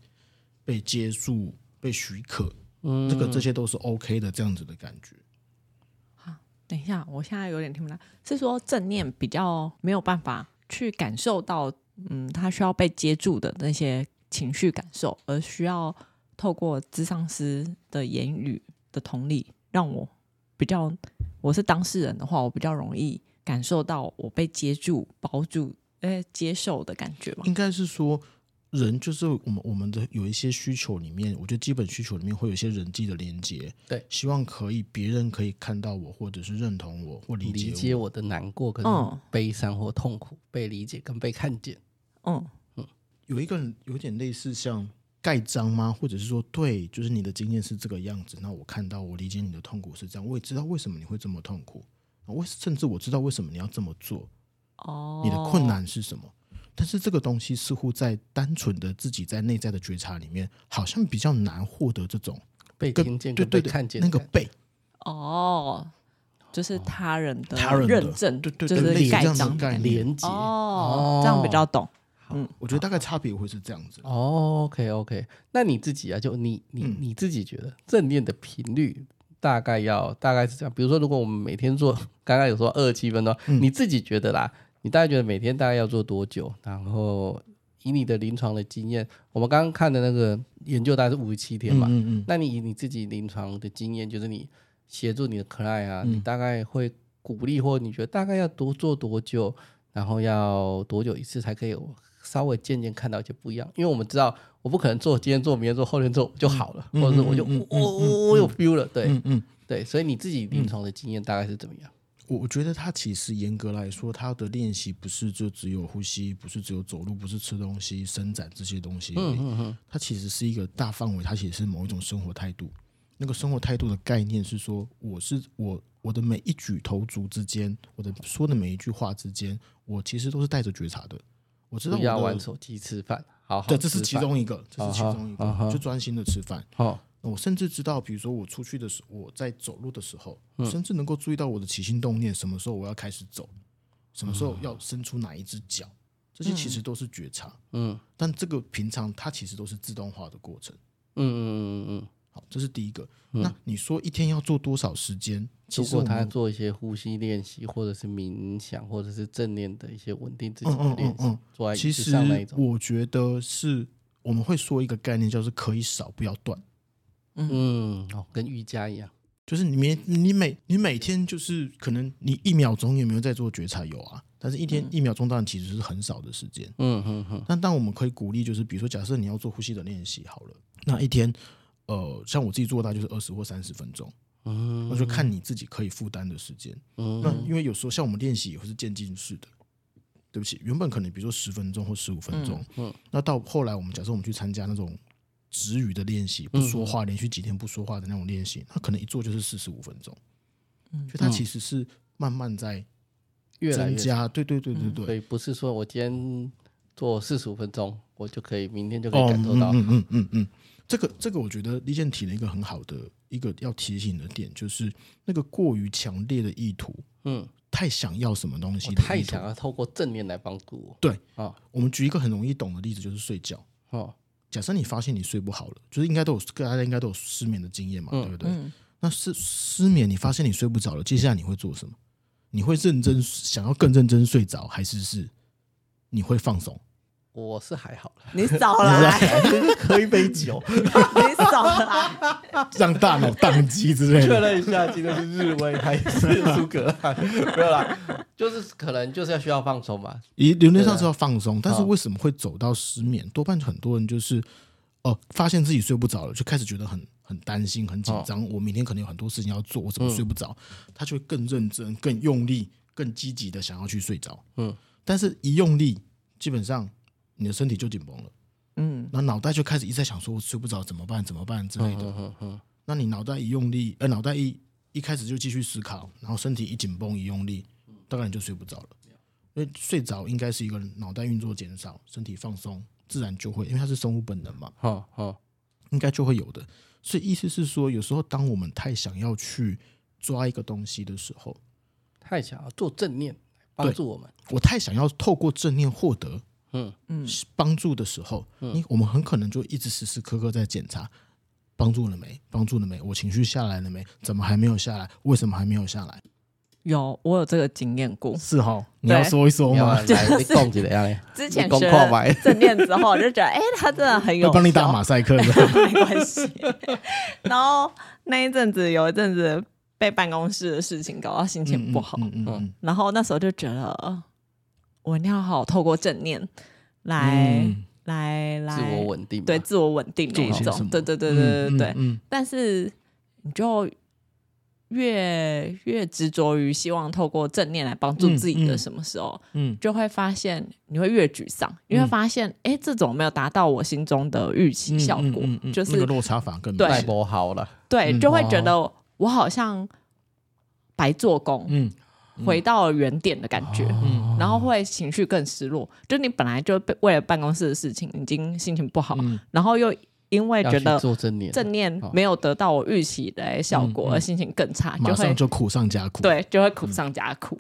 被接住、被许可，嗯，这个这些都是 OK 的这样子的感觉。等一下，我现在有点听不到，是说正念比较没有办法去感受到，嗯，他需要被接住的那些情绪感受，而需要透过咨商师的言语的同理，让我。比较，我是当事人的话，我比较容易感受到我被接住、包住、呃接受的感觉嘛。应该是说，人就是我们我们的有一些需求里面，我觉得基本需求里面会有一些人际的连接。对，希望可以别人可以看到我，或者是认同我，或理解我，理解我的难过跟悲伤或痛苦，嗯、被理解跟被看见。嗯嗯，有一个有点类似像。盖章吗？或者是说，对，就是你的经验是这个样子。那我看到，我理解你的痛苦是这样，我也知道为什么你会这么痛苦。我甚至我知道为什么你要这么做。哦，你的困难是什么？但是这个东西似乎在单纯的自己在内在的觉察里面，好像比较难获得这种被听见、对对看见那个被。哦，就是他人的他人认证，对对，就是盖章概念连接。哦，这样比较懂。嗯，我觉得大概差别会是这样子。哦，OK OK，那你自己啊，就你你你自己觉得正念的频率大概要大概是这样？比如说，如果我们每天做，刚刚有说二十七分钟，嗯、你自己觉得啦，你大概觉得每天大概要做多久？然后以你的临床的经验，我们刚刚看的那个研究大概是五十七天嘛。嗯，嗯嗯。那你以你自己临床的经验，就是你协助你的 client 啊，嗯、你大概会鼓励或你觉得大概要多做多久？然后要多久一次才可以有？稍微渐渐看到一些不一样，因为我们知道，我不可能做今天做明天做后天做就好了，或者是我就我我有 feel 了，对，嗯嗯，对，所以你自己临床的经验大概是怎么样？我我觉得他其实严格来说，他的练习不是就只有呼吸，不是只有走路，不是吃东西、伸展这些东西，嗯嗯嗯，它其实是一个大范围，它其实是某一种生活态度。那个生活态度的概念是说，我是我我的每一举头足之间，我的说的每一句话之间，我其实都是带着觉察的。我知道我要玩手机吃饭，好，好，对，这是其中一个，这是其中一个，好好就专心的吃饭。好，我甚至知道，比如说我出去的时候，我在走路的时候，嗯、甚至能够注意到我的起心动念，什么时候我要开始走，什么时候要伸出哪一只脚，嗯、这些其实都是觉察。嗯，但这个平常它其实都是自动化的过程。嗯嗯嗯嗯嗯。好，这是第一个。嗯、那你说一天要做多少时间？如果他做一些呼吸练习，或者是冥想，或者是正念的一些稳定自己的练习。其实我觉得是我们会说一个概念，叫做可以少不要断。嗯，哦，跟瑜伽一样，就是你每你每你每天就是可能你一秒钟有没有在做觉察？有啊，但是一天一秒钟当然其实是很少的时间。嗯嗯嗯。但但我们可以鼓励，就是比如说，假设你要做呼吸的练习，好了，那一天。呃，像我自己做大就是二十或三十分钟，嗯，那就看你自己可以负担的时间。嗯，那因为有时候像我们练习也会是渐进式的，对不起，原本可能比如说十分钟或十五分钟，嗯，嗯，那到后来我们假设我们去参加那种止语的练习，不说话，连续几天不说话的那种练习，他可能一做就是四十五分钟，嗯，所以它其实是慢慢在越来越加，对对对对对，所以不是说我今天做四十五分钟，我就可以明天就可以感受到，嗯嗯嗯嗯。嗯嗯嗯这个这个，我觉得李健提了一个很好的一个要提醒的点，就是那个过于强烈的意图，嗯，太想要什么东西，太想要透过正面来帮助我。对啊，我们举一个很容易懂的例子，就是睡觉。哦，假设你发现你睡不好了，就是应该都有，大家应该都有失眠的经验嘛，对不对？那失失眠，你发现你睡不着了，接下来你会做什么？你会认真想要更认真睡着，还是是你会放松？我是还好，你少来，喝一杯酒，你少来，让大脑宕机之类的。确认一下，今天是日威还是苏格兰？没有啦，就是可能就是要需要放松嘛。理理论上是要放松，但是为什么会走到失眠？多半很多人就是哦，发现自己睡不着了，就开始觉得很很担心、很紧张，我明天可能有很多事情要做，我怎么睡不着？他就会更认真、更用力、更积极的想要去睡着。嗯，但是一用力，基本上你的身体就紧绷了。嗯，那脑袋就开始一直在想说，我睡不着怎么办？怎么办之类的。那你脑袋一用力，呃，脑袋一一开始就继续思考，然后身体一紧绷、一用力，大概你就睡不着了。因为睡着应该是一个脑袋运作减少，身体放松，自然就会，因为它是生物本能嘛。好，好，应该就会有的。所以意思是说，有时候当我们太想要去抓一个东西的时候，太想要做正念帮助我们，我太想要透过正念获得，嗯嗯，帮助的时候，你我们很可能就一直时时刻刻在检查。帮助了没？帮助了没？我情绪下来了没？怎么还没有下来？为什么还没有下来？有，我有这个经验过。是哈，你要说一说吗？来，共几的样？之前学正念之后，就觉得哎，他真的很有。帮你打马赛克的，没关系。然后那一阵子，有一阵子被办公室的事情搞到心情不好，嗯，然后那时候就觉得，我一定要好好透过正念来。来来，自我稳定，对，自我稳定那种，对对对对对对。但是你就越越执着于希望透过正念来帮助自己的什么时候，嗯，就会发现你会越沮丧，你会发现，哎，这种没有达到我心中的预期效果，就是那个落差反而更大，太不好了。对，就会觉得我好像白做工，嗯。回到了原点的感觉，嗯，然后会情绪更失落。就你本来就被为了办公室的事情已经心情不好，然后又因为觉得正念，正念没有得到我预期的效果，而心情更差，马上就苦上加苦。对，就会苦上加苦。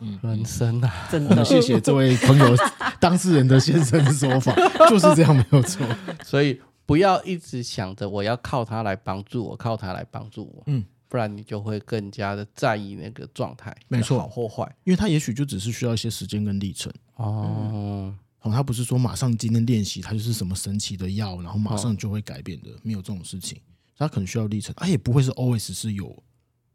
嗯，人生啊，真的。谢谢这位朋友当事人的先生的说法，就是这样，没有错。所以不要一直想着我要靠他来帮助我，靠他来帮助我。嗯。不然你就会更加的在意那个状态，没错，好或坏，因为他也许就只是需要一些时间跟历程哦。好，他不是说马上今天练习，他就是什么神奇的药，然后马上就会改变的，没有这种事情。他可能需要历程，他也不会是 always 是有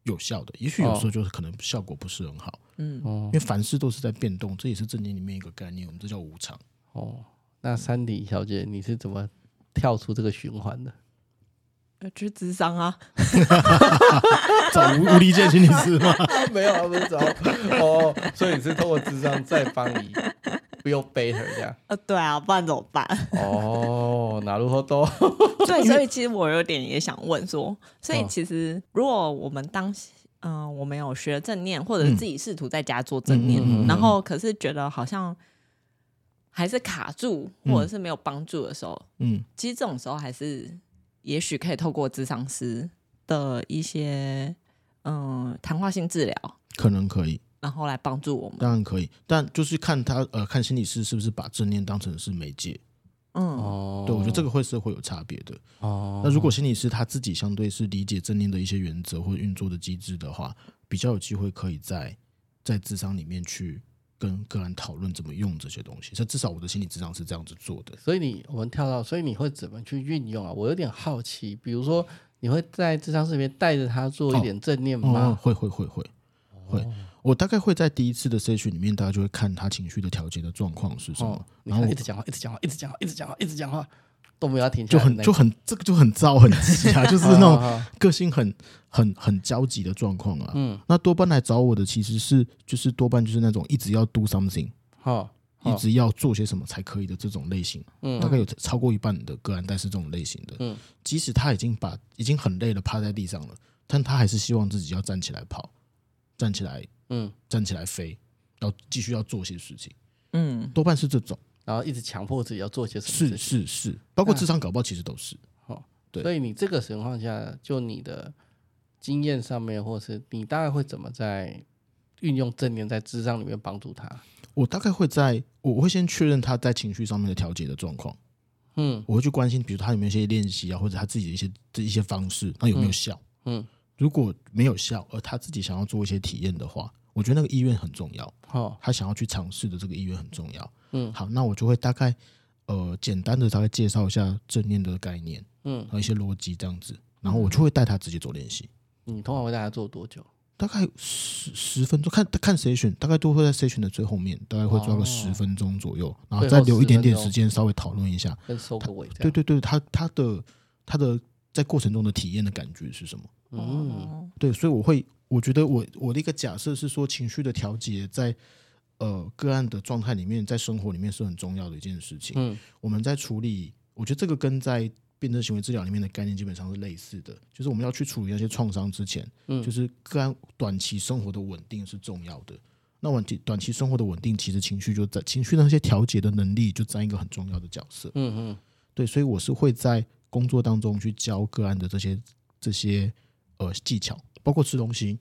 有效的，也许有时候就是可能效果不是很好。嗯，哦因为凡事都是在变动，这也是正念里面一个概念，我们这叫无常。哦，那珊迪小姐，你是怎么跳出这个循环的？去智商啊，找吴吴立健心理师吗？没有，不是找哦，所以你是通过智商再帮你 feel better 这样？呃，对啊，不然怎么办？哦，哪路好多？对，所以其实我有点也想问说，所以其实如果我们当嗯、呃，我们有学正念，或者是自己试图在家做正念，嗯、然后可是觉得好像还是卡住，或者是没有帮助的时候，嗯，其实这种时候还是。也许可以透过咨商师的一些嗯谈话性治疗，可能可以，然后来帮助我们。当然可以，但就是看他呃，看心理师是不是把正念当成是媒介。嗯，哦对，我觉得这个会是会有差别的。哦，那如果心理师他自己相对是理解正念的一些原则或运作的机制的话，比较有机会可以在在智商里面去。跟个人讨论怎么用这些东西，所以至少我的心理智商是这样子做的。所以你我们跳到，所以你会怎么去运用啊？我有点好奇，比如说你会在智商室里面带着他做一点正念吗？会会会会会、哦，我大概会在第一次的 session 里面，大家就会看他情绪的调节的状况是什么，哦、然后一直讲话，一直讲话，一直讲话，一直讲话，一直讲话。都没有停，就很就很这个就很糟很急啊，就是那种个性很很很焦急的状况啊。嗯，那多半来找我的其实是就是多半就是那种一直要 do something，好，一直要做些什么才可以的这种类型。嗯，大概有超过一半的个案带是这种类型的。嗯，即使他已经把已经很累了，趴在地上了，但他还是希望自己要站起来跑，站起来，嗯，站起来飞，要继续要做些事情。嗯，多半是这种。然后一直强迫自己要做些什么？是是是，包括智商搞不好其实都是。好，对。所以你这个情况下，就你的经验上面，或是你大概会怎么在运用正念在智商里面帮助他？我大概会在，我会先确认他在情绪上面的调节的状况。嗯，我会去关心，比如他有没有一些练习啊，或者他自己的一些这一些方式，他有没有效？嗯，嗯，如果没有效，而他自己想要做一些体验的话。我觉得那个意愿很重要，哦，他想要去尝试的这个意愿很重要，嗯，好，那我就会大概呃简单的大概介绍一下正念的概念，嗯，和一些逻辑这样子，然后我就会带他直接做练习。你通常会带他做多久？大概十十分钟，看看谁选，大概都会在谁选的最后面，大概会抓个十分钟左右，然后再留一点点时间稍微讨论一下，跟收个尾。对对对，他他的他的在过程中的体验的感觉是什么？嗯，对，所以我会，我觉得我我的一个假设是说，情绪的调节在呃个案的状态里面，在生活里面是很重要的一件事情。嗯，我们在处理，我觉得这个跟在辩证行为治疗里面的概念基本上是类似的，就是我们要去处理那些创伤之前，嗯，就是个案短期生活的稳定是重要的。那稳定短期生活的稳定，其实情绪就在情绪的那些调节的能力就占一个很重要的角色。嗯嗯，对，所以我是会在工作当中去教个案的这些这些呃技巧，包括吃东西，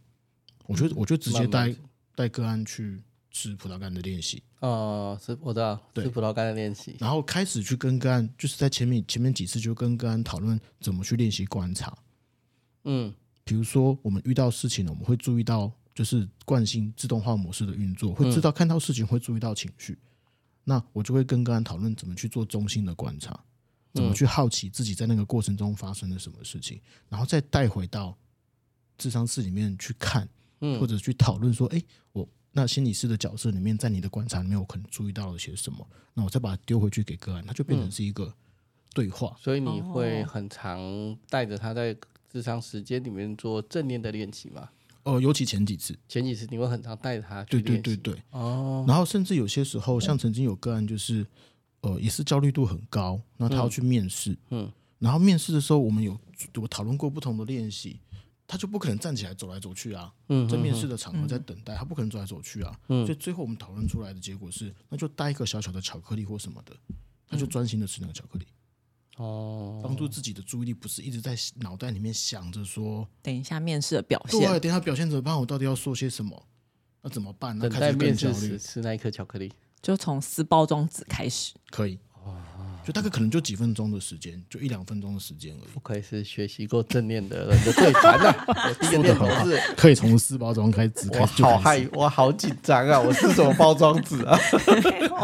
我觉得我就直接带带个案去吃葡萄干的练习。哦，吃我知道，吃葡萄干的练习，然后开始去跟个案，就是在前面前面几次就跟个案讨论怎么去练习观察。嗯，比如说我们遇到事情了，我们会注意到。就是惯性自动化模式的运作，会知道看到事情会注意到情绪，那我就会跟个案讨论怎么去做中心的观察，怎么去好奇自己在那个过程中发生了什么事情，然后再带回到智商室里面去看，或者去讨论说，哎，我那心理师的角色里面，在你的观察里面，我可能注意到了些什么，那我再把它丢回去给个案，它就变成是一个对话。所以你会很常带着他在日常时间里面做正念的练习吗？哦，尤其前几次，前几次你会很常带着他去。对对对对，哦，然后甚至有些时候，像曾经有个案，就是呃，也是焦虑度很高，那他要去面试，嗯，然后面试的时候，我们有我讨论过不同的练习，他就不可能站起来走来走去啊，嗯，在面试的场合在等待，他不可能走来走去啊，嗯，所以最后我们讨论出来的结果是，那就带一个小小的巧克力或什么的，他就专心的吃那个巧克力。哦，帮助自己的注意力不是一直在脑袋里面想着说，等一下面试的表现，对，等一下表现怎么办？我到底要说些什么？那怎么办？那开始更焦虑，吃那一颗巧克力，就从撕包装纸开始，可以。就大概可能就几分钟的时间，就一两分钟的时间而已。不愧是学习过正念的人的对谈啊！我第一个念头是可以从四包装开始。我好害，我好紧张啊！我是什么包装纸啊？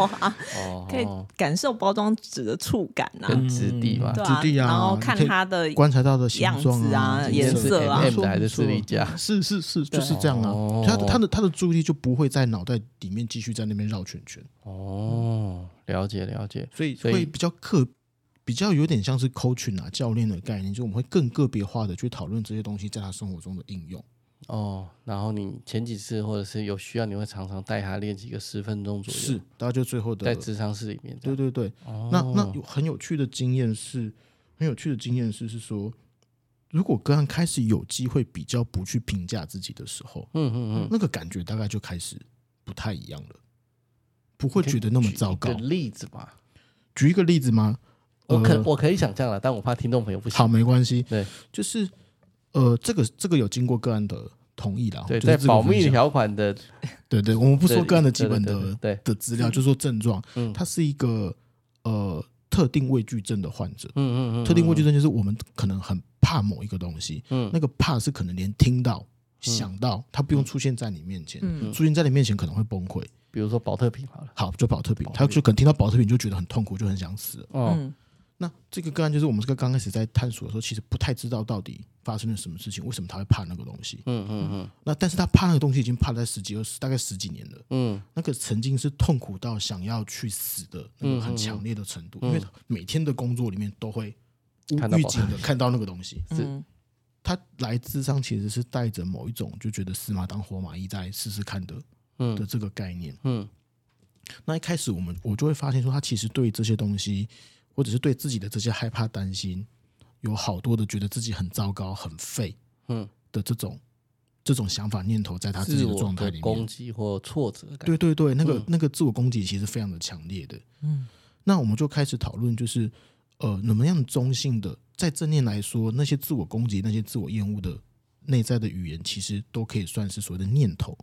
哦，可以感受包装纸的触感啊，跟质地嘛，质地啊，然后看它的观察到的形状啊、颜色啊，还是视力架？是是是，就是这样啊。他他的他的注意力就不会在脑袋里面继续在那边绕圈圈。哦。了解了解，所以会比较客，比较有点像是 coaching 啊教练的概念，就我们会更个别化的去讨论这些东西在他生活中的应用。哦，然后你前几次或者是有需要，你会常常带他练几个十分钟左右，是，大家就最后的在智商室里面。对对对，哦、那那有很有趣的经验是，很有趣的经验是是说，如果个案开始有机会比较不去评价自己的时候，嗯嗯嗯，那个感觉大概就开始不太一样了。不会觉得那么糟糕。举个例子吧，举一个例子吗？我可我可以想象了，但我怕听众朋友不行。好，没关系。对，就是呃，这个这个有经过个案的同意了。对，在保密条款的。对对，我们不说个案的基本的对的资料，就说症状。嗯，他是一个呃特定畏惧症的患者。嗯嗯嗯。特定畏惧症就是我们可能很怕某一个东西。嗯。那个怕是可能连听到、想到，他不用出现在你面前，出现在你面前可能会崩溃。比如说保特瓶好了，好，就保特瓶，他就可能听到保特瓶就觉得很痛苦，就很想死。嗯，那这个个案就是我们这个刚开始在探索的时候，其实不太知道到底发生了什么事情，为什么他会怕那个东西。嗯嗯嗯。那但是他怕那个东西已经怕了十几二十，大概十几年了。嗯，那个曾经是痛苦到想要去死的那个很强烈的程度，因为每天的工作里面都会预警的看到那个东西。是，他来智商其实是带着某一种就觉得死马当活马医在试试看的。嗯。的这个概念，嗯，那一开始我们我就会发现说，他其实对这些东西，或者是对自己的这些害怕、担心，有好多的觉得自己很糟糕、很废，嗯。的这种、嗯、这种想法念头，在他自己的状态里面，攻击或挫折感，对对对，那个、嗯、那个自我攻击其实非常的强烈的，嗯，那我们就开始讨论，就是呃，怎么样中性的，在正念来说，那些自我攻击、那些自我厌恶的内在的语言，其实都可以算是所谓的念头，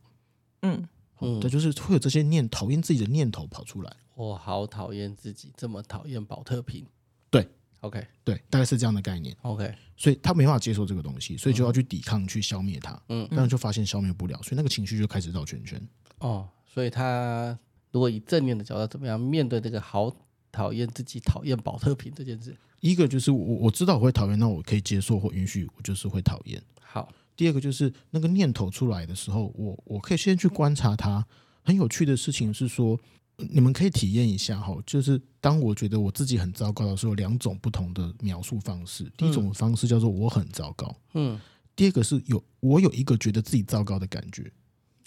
嗯。嗯，对，就是会有这些念讨厌自己的念头跑出来。我好讨厌自己，这么讨厌宝特瓶。对，OK，对，大概是这样的概念。OK，所以他没办法接受这个东西，所以就要去抵抗，去消灭它。嗯，但是就发现消灭不了，所以那个情绪就开始绕圈圈。哦，所以他如果以正面的角度，怎么样面对这个好讨厌自己、讨厌保特瓶这件事？一个就是我我知道我会讨厌，那我可以接受或允许，我就是会讨厌。好。第二个就是那个念头出来的时候，我我可以先去观察它。很有趣的事情是说，你们可以体验一下哈，就是当我觉得我自己很糟糕的时候，两种不同的描述方式。第一种方式叫做我很糟糕，嗯。第二个是有我有一个觉得自己糟糕的感觉。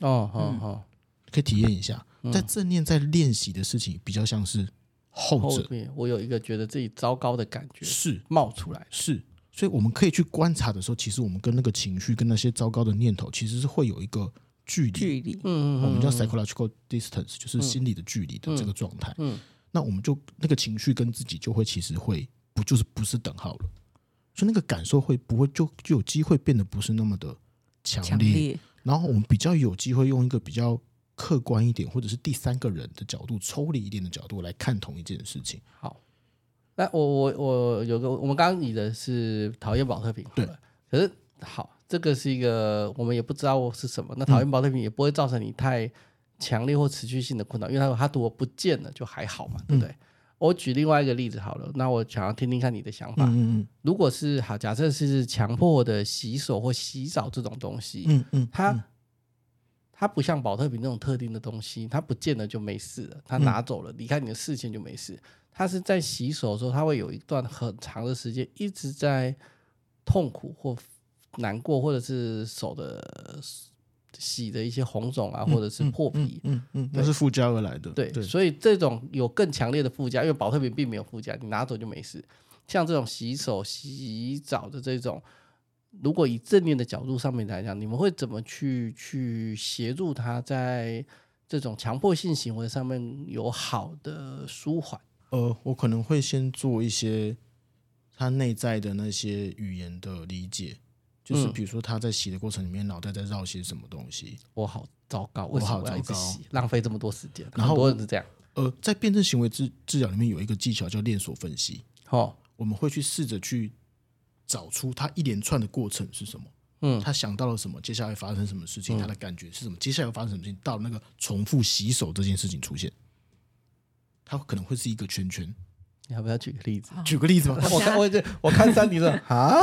哦，好好，可以体验一下，在正念在练习的事情比较像是后者。我有一个觉得自己糟糕的感觉是冒出来，是。所以我们可以去观察的时候，其实我们跟那个情绪跟那些糟糕的念头，其实是会有一个。距离，距离，嗯，我们叫 psychological distance，就是心理的距离的这个状态。嗯，那我们就那个情绪跟自己就会其实会不就是不是等号了，所以那个感受会不会就就有机会变得不是那么的强烈？然后我们比较有机会用一个比较客观一点，或者是第三个人的角度，抽离一点的角度来看同一件事情。好，那我我我有个，我们刚刚拟的是讨厌宝特瓶，对，可是好。这个是一个我们也不知道是什么。那讨厌宝特瓶也不会造成你太强烈或持续性的困扰，因为它它如果不见了就还好嘛，对不对？嗯、我举另外一个例子好了，那我想要听听看你的想法。嗯嗯，如果是好，假设是强迫的洗手或洗澡这种东西，嗯嗯，它它不像保特瓶那种特定的东西，它不见了就没事了，它拿走了离开你的视线就没事。它是在洗手的时候，它会有一段很长的时间一直在痛苦或。难过，或者是手的洗的一些红肿啊，或者是破皮，嗯嗯，那是附加而来的。对，所以这种有更强烈的附加，因为保特瓶并没有附加，你拿走就没事。像这种洗手、洗澡的这种，如果以正念的角度上面来讲，你们会怎么去去协助他在这种强迫性行为上面有好的舒缓？呃，我可能会先做一些他内在的那些语言的理解。就是比如说他在洗的过程里面，脑袋在绕些什么东西？我好糟糕，我好糟糕，浪费这么多时间。然后很多人是这样。呃，在辩证行为治治疗里面有一个技巧叫链锁分析。哦，我们会去试着去找出他一连串的过程是什么。嗯，他想到了什么？接下来发生什么事情？他的感觉是什么？接下来要发生什么事情？到那个重复洗手这件事情出现，它可能会是一个圈圈。你要不要举个例子？举个例子吧。我看我我看三迪说 啊。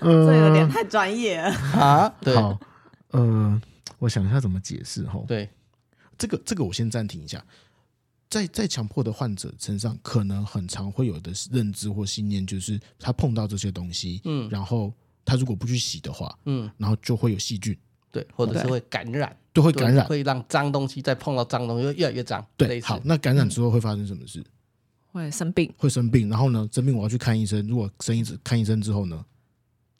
这有点太专业了啊！对，好，呃，我想一下怎么解释哈。对，这个这个我先暂停一下。在在强迫的患者身上，可能很常会有的认知或信念，就是他碰到这些东西，嗯，然后他如果不去洗的话，嗯，然后就会有细菌，对，或者是会感染，都会感染，会让脏东西再碰到脏东西越来越脏。对，好，那感染之后会发生什么事？会生病，会生病。然后呢，生病我要去看医生。如果生一次看医生之后呢？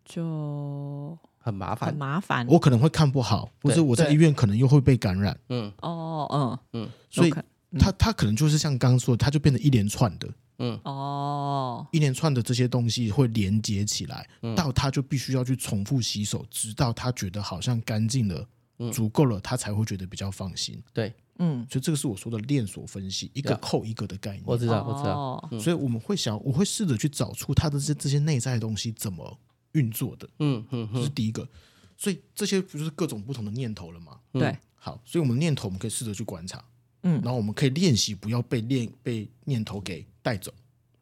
就很麻烦，很麻烦。我可能会看不好，或者我在医院可能又会被感染。嗯，哦，嗯嗯，所以他他可能就是像刚刚说的，他就变成一连串的，嗯，哦，一连串的这些东西会连接起来，到他就必须要去重复洗手，直到他觉得好像干净了，足够了，他才会觉得比较放心。对，嗯，所以这个是我说的链锁分析，一个扣一个的概念。我知道，我知道。所以我们会想，我会试着去找出他的这这些内在的东西怎么。运作的，嗯嗯，这是第一个，所以这些不就是各种不同的念头了吗？对，好，所以我们念头我们可以试着去观察，嗯，然后我们可以练习不要被念被念头给带走，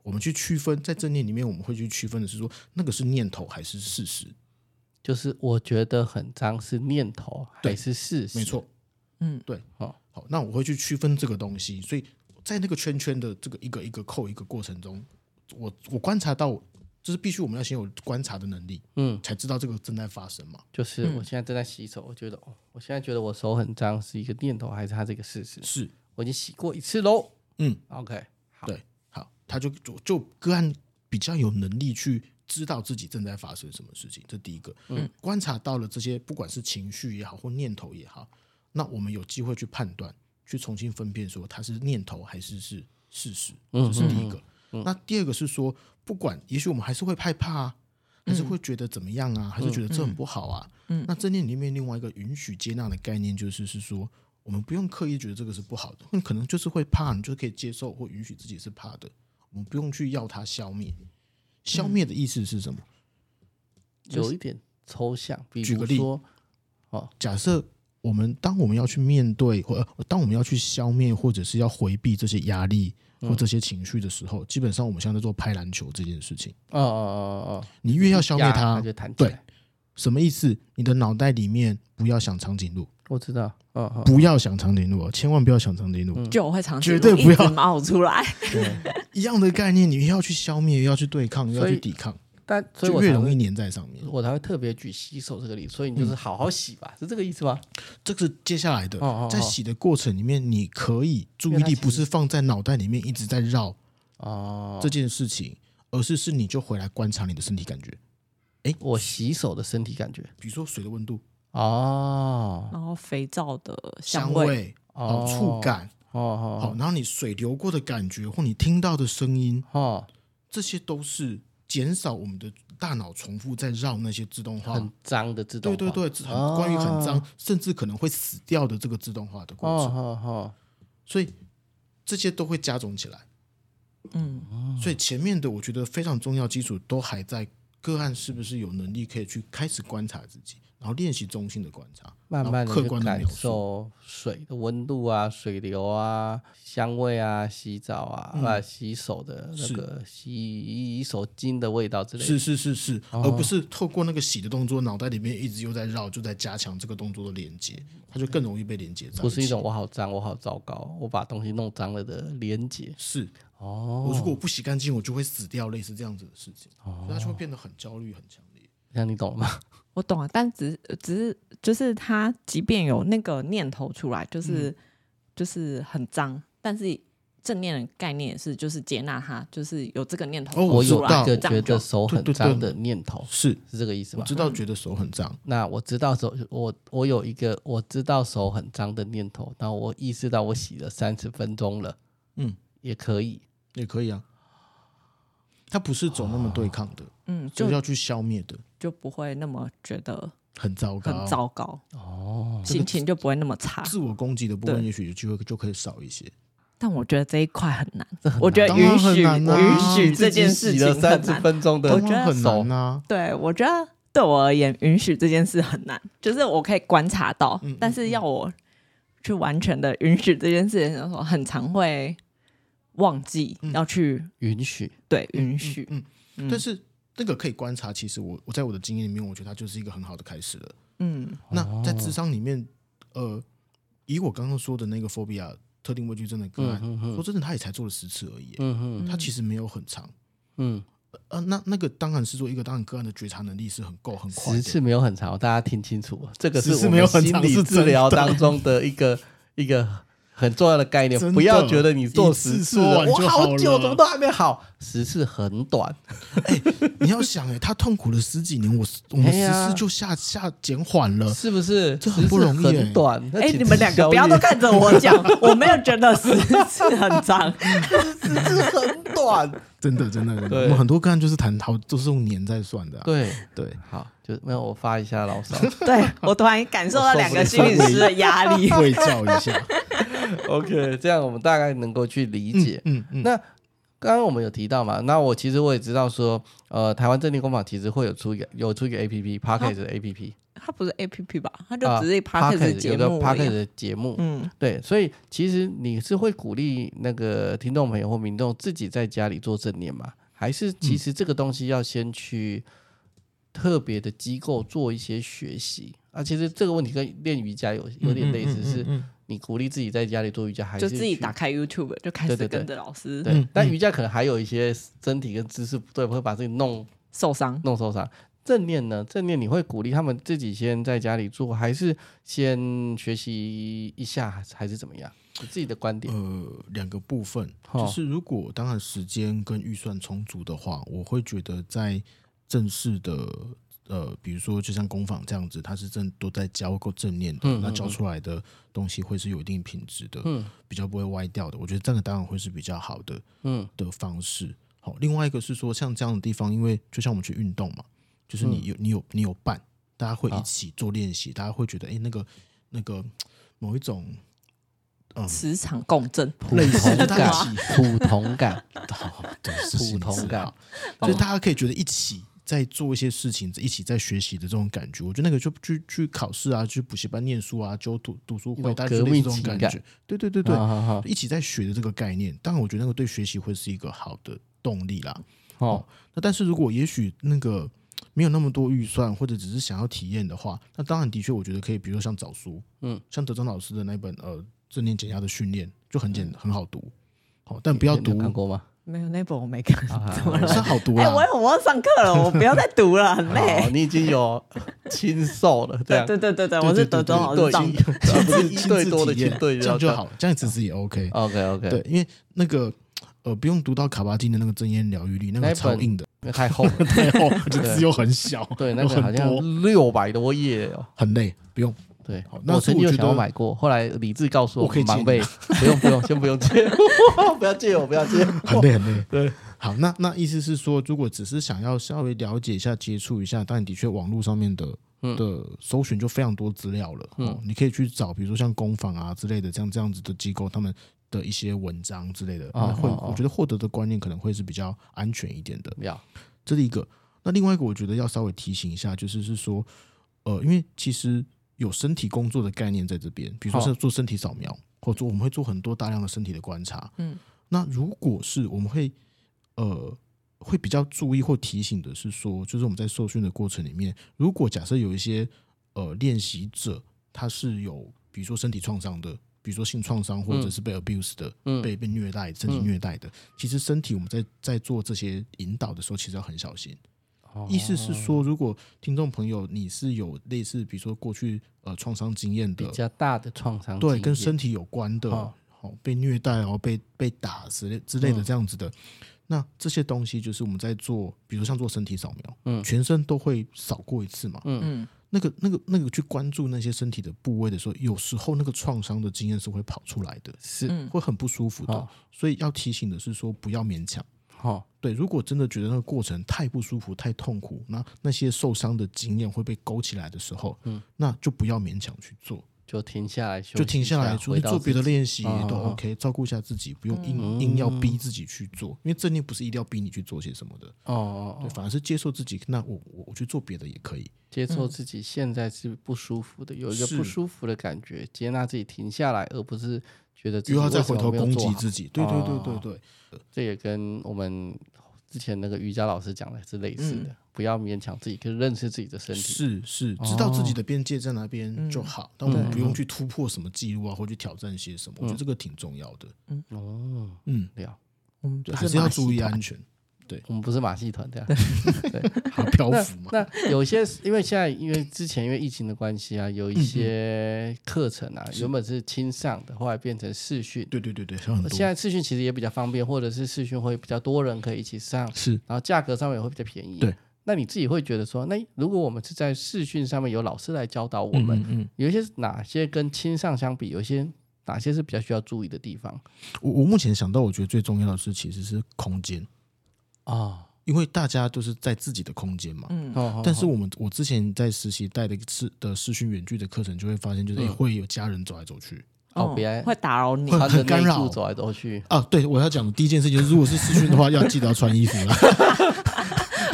我们去区分在正念里面我们会去区分的是说那个是念头还是事实，就是我觉得很脏是念头还是事实？没错，嗯，对，好，好，那我会去区分这个东西，所以在那个圈圈的这个一个一个扣一个过程中，我我观察到。就是必须我们要先有观察的能力，嗯，才知道这个正在发生嘛。就是我现在正在洗手，我觉得哦，我现在觉得我手很脏，是一个念头还是它这个事实？是我已经洗过一次喽。嗯，OK，好，对，好，他就就就个案比较有能力去知道自己正在发生什么事情。这第一个，嗯，观察到了这些，不管是情绪也好或念头也好，那我们有机会去判断，去重新分辨说它是念头还是是事实。这是第一个。嗯嗯、那第二个是说，不管，也许我们还是会害怕啊，还是会觉得怎么样啊，还是觉得这很不好啊。嗯，那正念里面另外一个允许接纳的概念，就是是说，我们不用刻意觉得这个是不好的，你可能就是会怕，你就可以接受或允许自己是怕的，我们不用去要它消灭。消灭的意思是什么？有一点抽象，比如说，哦，假设我们当我们要去面对，或当我们要去消灭，或者是要回避这些压力。或这些情绪的时候，基本上我们现在在做拍篮球这件事情。哦哦哦哦，你越要消灭它，对，什么意思？你的脑袋里面不要想长颈鹿，我知道，哦哦，不要想长颈鹿，千万不要想长颈鹿，就我会长颈鹿绝对不要冒出来。对，一样的概念，你要去消灭，要去对抗，要去抵抗，但所以就越容易粘在上面。我才会特别举洗手这个例子，所以你就是好好洗吧，是这个意思吗？这个是接下来的，在洗的过程里面，你可以注意力不是放在脑袋里面一直在绕哦。这件事情，而是是你就回来观察你的身体感觉。哎，我洗手的身体感觉，比如说水的温度。哦，然后肥皂的香味哦，触感哦，好，然后你水流过的感觉或你听到的声音哦，这些都是减少我们的大脑重复在绕那些自动化。很脏的自动化，对对对，很关于很脏甚至可能会死掉的这个自动化的过程，所以这些都会加重起来，嗯，所以前面的我觉得非常重要基础都还在。个案是不是有能力可以去开始观察自己，然后练习中性的观察，慢慢的客观感受水的温度啊、水流啊、香味啊、洗澡啊、嗯、啊洗手的那个洗手巾的味道之类的。是是是是，哦、而不是透过那个洗的动作，脑袋里面一直又在绕，就在加强这个动作的连接，它就更容易被连接在。不是一种我好脏，我好糟糕，我把东西弄脏了的连接。是。哦，我如果我不洗干净，我就会死掉，类似这样子的事情，哦，所以他就会变得很焦虑、很强烈。这样你懂了吗？我懂啊，但只只是就是他，即便有那个念头出来，就是、嗯、就是很脏，但是正念的概念也是，就是接纳他，就是有这个念头。哦，我有一个觉得手很脏的念头，是是这个意思吗？我知道觉得手很脏，嗯、那我知道手我我有一个我知道手很脏的念头，然后我意识到我洗了三十分钟了，嗯，也可以。也可以啊，他不是走那么对抗的，嗯，就要去消灭的，就不会那么觉得很糟糕，很糟糕哦，心情就不会那么差，自我攻击的部分也许有机会就可以少一些。但我觉得这一块很难，我觉得允许允许这件事情三十分钟的，我觉得很难啊。对，我觉得对我而言，允许这件事很难，就是我可以观察到，但是要我去完全的允许这件事情的时候，很常会。忘记要去允许，对，允许，嗯，但是那个可以观察，其实我我在我的经验里面，我觉得它就是一个很好的开始了。嗯，那在智商里面，呃，以我刚刚说的那个 phobia 特定畏惧症的个案，说真的，他也才做了十次而已，嗯嗯，他其实没有很长，嗯，呃，那那个当然是做一个当然个案的觉察能力是很够很快，十次没有很长，大家听清楚，这个是我们心理治疗当中的一个一个。很重要的概念，不要觉得你做十次，我好久怎么都还没好，十次很短。哎，你要想，哎，他痛苦了十几年，我我们十次就下下减缓了，是不是？这很不容易，很短。哎，你们两个不要都看着我讲，我没有觉得十次很长，十次很短。真的，真的，我们很多个案就是谈好，都是用年在算的。对对，好，就没有我发一下牢骚。对，我突然感受到两个心理师的压力，会照一下。OK，这样我们大概能够去理解。嗯嗯。嗯嗯，那刚刚我们有提到嘛？那我其实我也知道说，呃，台湾正念工坊其实会有出一个有出一个 APP，Podcast 的 APP。它不是 APP 吧？它就只是的节目。Podcast 的节目。嗯，对。所以其实你是会鼓励那个听众朋友或民众自己在家里做正念吗？还是其实这个东西要先去特别的机构做一些学习？啊，其实这个问题跟练瑜伽有有点类似，是。你鼓励自己在家里做瑜伽，还是就自己打开 YouTube 就开始跟着老师？对，但瑜伽可能还有一些身体跟姿势不对，会把自己弄受伤，弄受伤。正念呢？正念你会鼓励他们自己先在家里做，还是先学习一下，还是怎么样？你自己的观点？呃，两个部分，就是如果当然时间跟预算充足的话，我会觉得在正式的。呃，比如说，就像工坊这样子，他是正都在教够正念的，嗯、那教出来的东西会是有一定品质的，嗯，比较不会歪掉的。我觉得这个当然会是比较好的，嗯，的方式。好，另外一个是说，像这样的地方，因为就像我们去运动嘛，就是你有你有你有伴，大家会一起做练习，大家会觉得，哎、欸，那个那个某一种，嗯，磁场共振，类似的感，普通感，对，普通感，所以大家可以觉得一起。在做一些事情，一起在学习的这种感觉，我觉得那个就去去考试啊，去补习班念书啊，就读读书会，大家就这种感？觉，对对对对，一起在学的这个概念，当然我觉得那个对学习会是一个好的动力啦。哦，那但是如果也许那个没有那么多预算，或者只是想要体验的话，那当然的确，我觉得可以，比如说像找书，嗯，像德章老师的那本呃正念减压的训练就很简、嗯、很好读，好，但不要读。看过吗？没有那本我没看，是好读啊！哎，我我要上课了，我不要再读了，很累。你已经有亲授了，对对对对对，我是德章老师上的，不是一对多的亲对，这样就好，这样其实也 OK。OK OK，对，因为那个。呃，不用读到卡巴金的那个真言疗愈力，那个超硬的，那太厚了，太厚，字又很小，对，那个好像六百多页哦，很累，不用。对，那我曾经有想要买过，后来理智告诉我，我可以盲背，不用不用，先不用借，不要借我，不要借，很累很累。对，好，那那意思是说，如果只是想要稍微了解一下、接触一下，但的确网络上面的的搜寻就非常多资料了，嗯，你可以去找，比如说像工坊啊之类的，像这样子的机构，他们。的一些文章之类的，会我觉得获得的观念可能会是比较安全一点的。要，这是一个。那另外一个，我觉得要稍微提醒一下，就是是说，呃，因为其实有身体工作的概念在这边，比如说是做身体扫描，或者我们会做很多大量的身体的观察。嗯，那如果是我们会呃会比较注意或提醒的是说，就是我们在受训的过程里面，如果假设有一些呃练习者他是有比如说身体创伤的。比如说性创伤，或者是被 abuse 的，嗯、被被虐待、身体虐待的，嗯、其实身体我们在在做这些引导的时候，其实要很小心。哦、意思是说，如果听众朋友你是有类似，比如说过去呃创伤经验的，比较大的创伤，对，跟身体有关的，好、哦、被虐待然后被被打之类之类的这样子的，嗯、那这些东西就是我们在做，比如像做身体扫描，嗯，全身都会扫过一次嘛，嗯。嗯。那个、那个、那个去关注那些身体的部位的时候，有时候那个创伤的经验是会跑出来的，是。会很不舒服的。哦、所以要提醒的是说，不要勉强。好、哦，对，如果真的觉得那个过程太不舒服、太痛苦，那那些受伤的经验会被勾起来的时候，嗯，那就不要勉强去做。就停下来，就停下来，出去做别的练习也都 OK，照顾一下自己，不用硬硬要逼自己去做，因为正念不是一定要逼你去做些什么的哦哦，对，反而是接受自己。那我我我去做别的也可以，接受自己现在是不舒服的，有一个不舒服的感觉，接纳自己停下来，而不是觉得又要再回头攻击自己。对对对对对，这也跟我们。之前那个瑜伽老师讲的是类似的，不要勉强自己，可以认识自己的身体。是是，知道自己的边界在哪边就好，但我们不用去突破什么记录啊，或去挑战些什么。我觉得这个挺重要的。嗯哦，嗯，对啊，嗯，还是要注意安全。对，我们不是马戏团这样，对，好漂浮嘛。那有些因为现在因为之前因为疫情的关系啊，有一些课程啊，原本是亲上的，后来变成视讯。对对对对，现在视讯其实也比较方便，或者是视讯会比较多人可以一起上，是，然后价格上面也会比较便宜。对，那你自己会觉得说，那如果我们是在视讯上面有老师来教导我们，嗯，有一些哪些跟亲上相比，有一些哪些是比较需要注意的地方？我我目前想到，我觉得最重要的是其实是空间啊。因为大家都是在自己的空间嘛，嗯，但是我们我之前在实习带的一次的视讯远距的课程，就会发现就是会有家人走来走去，哦，别会打扰你，会很干扰，走来走去。啊。对，我要讲的第一件事就是，如果是视讯的话，要记得要穿衣服了。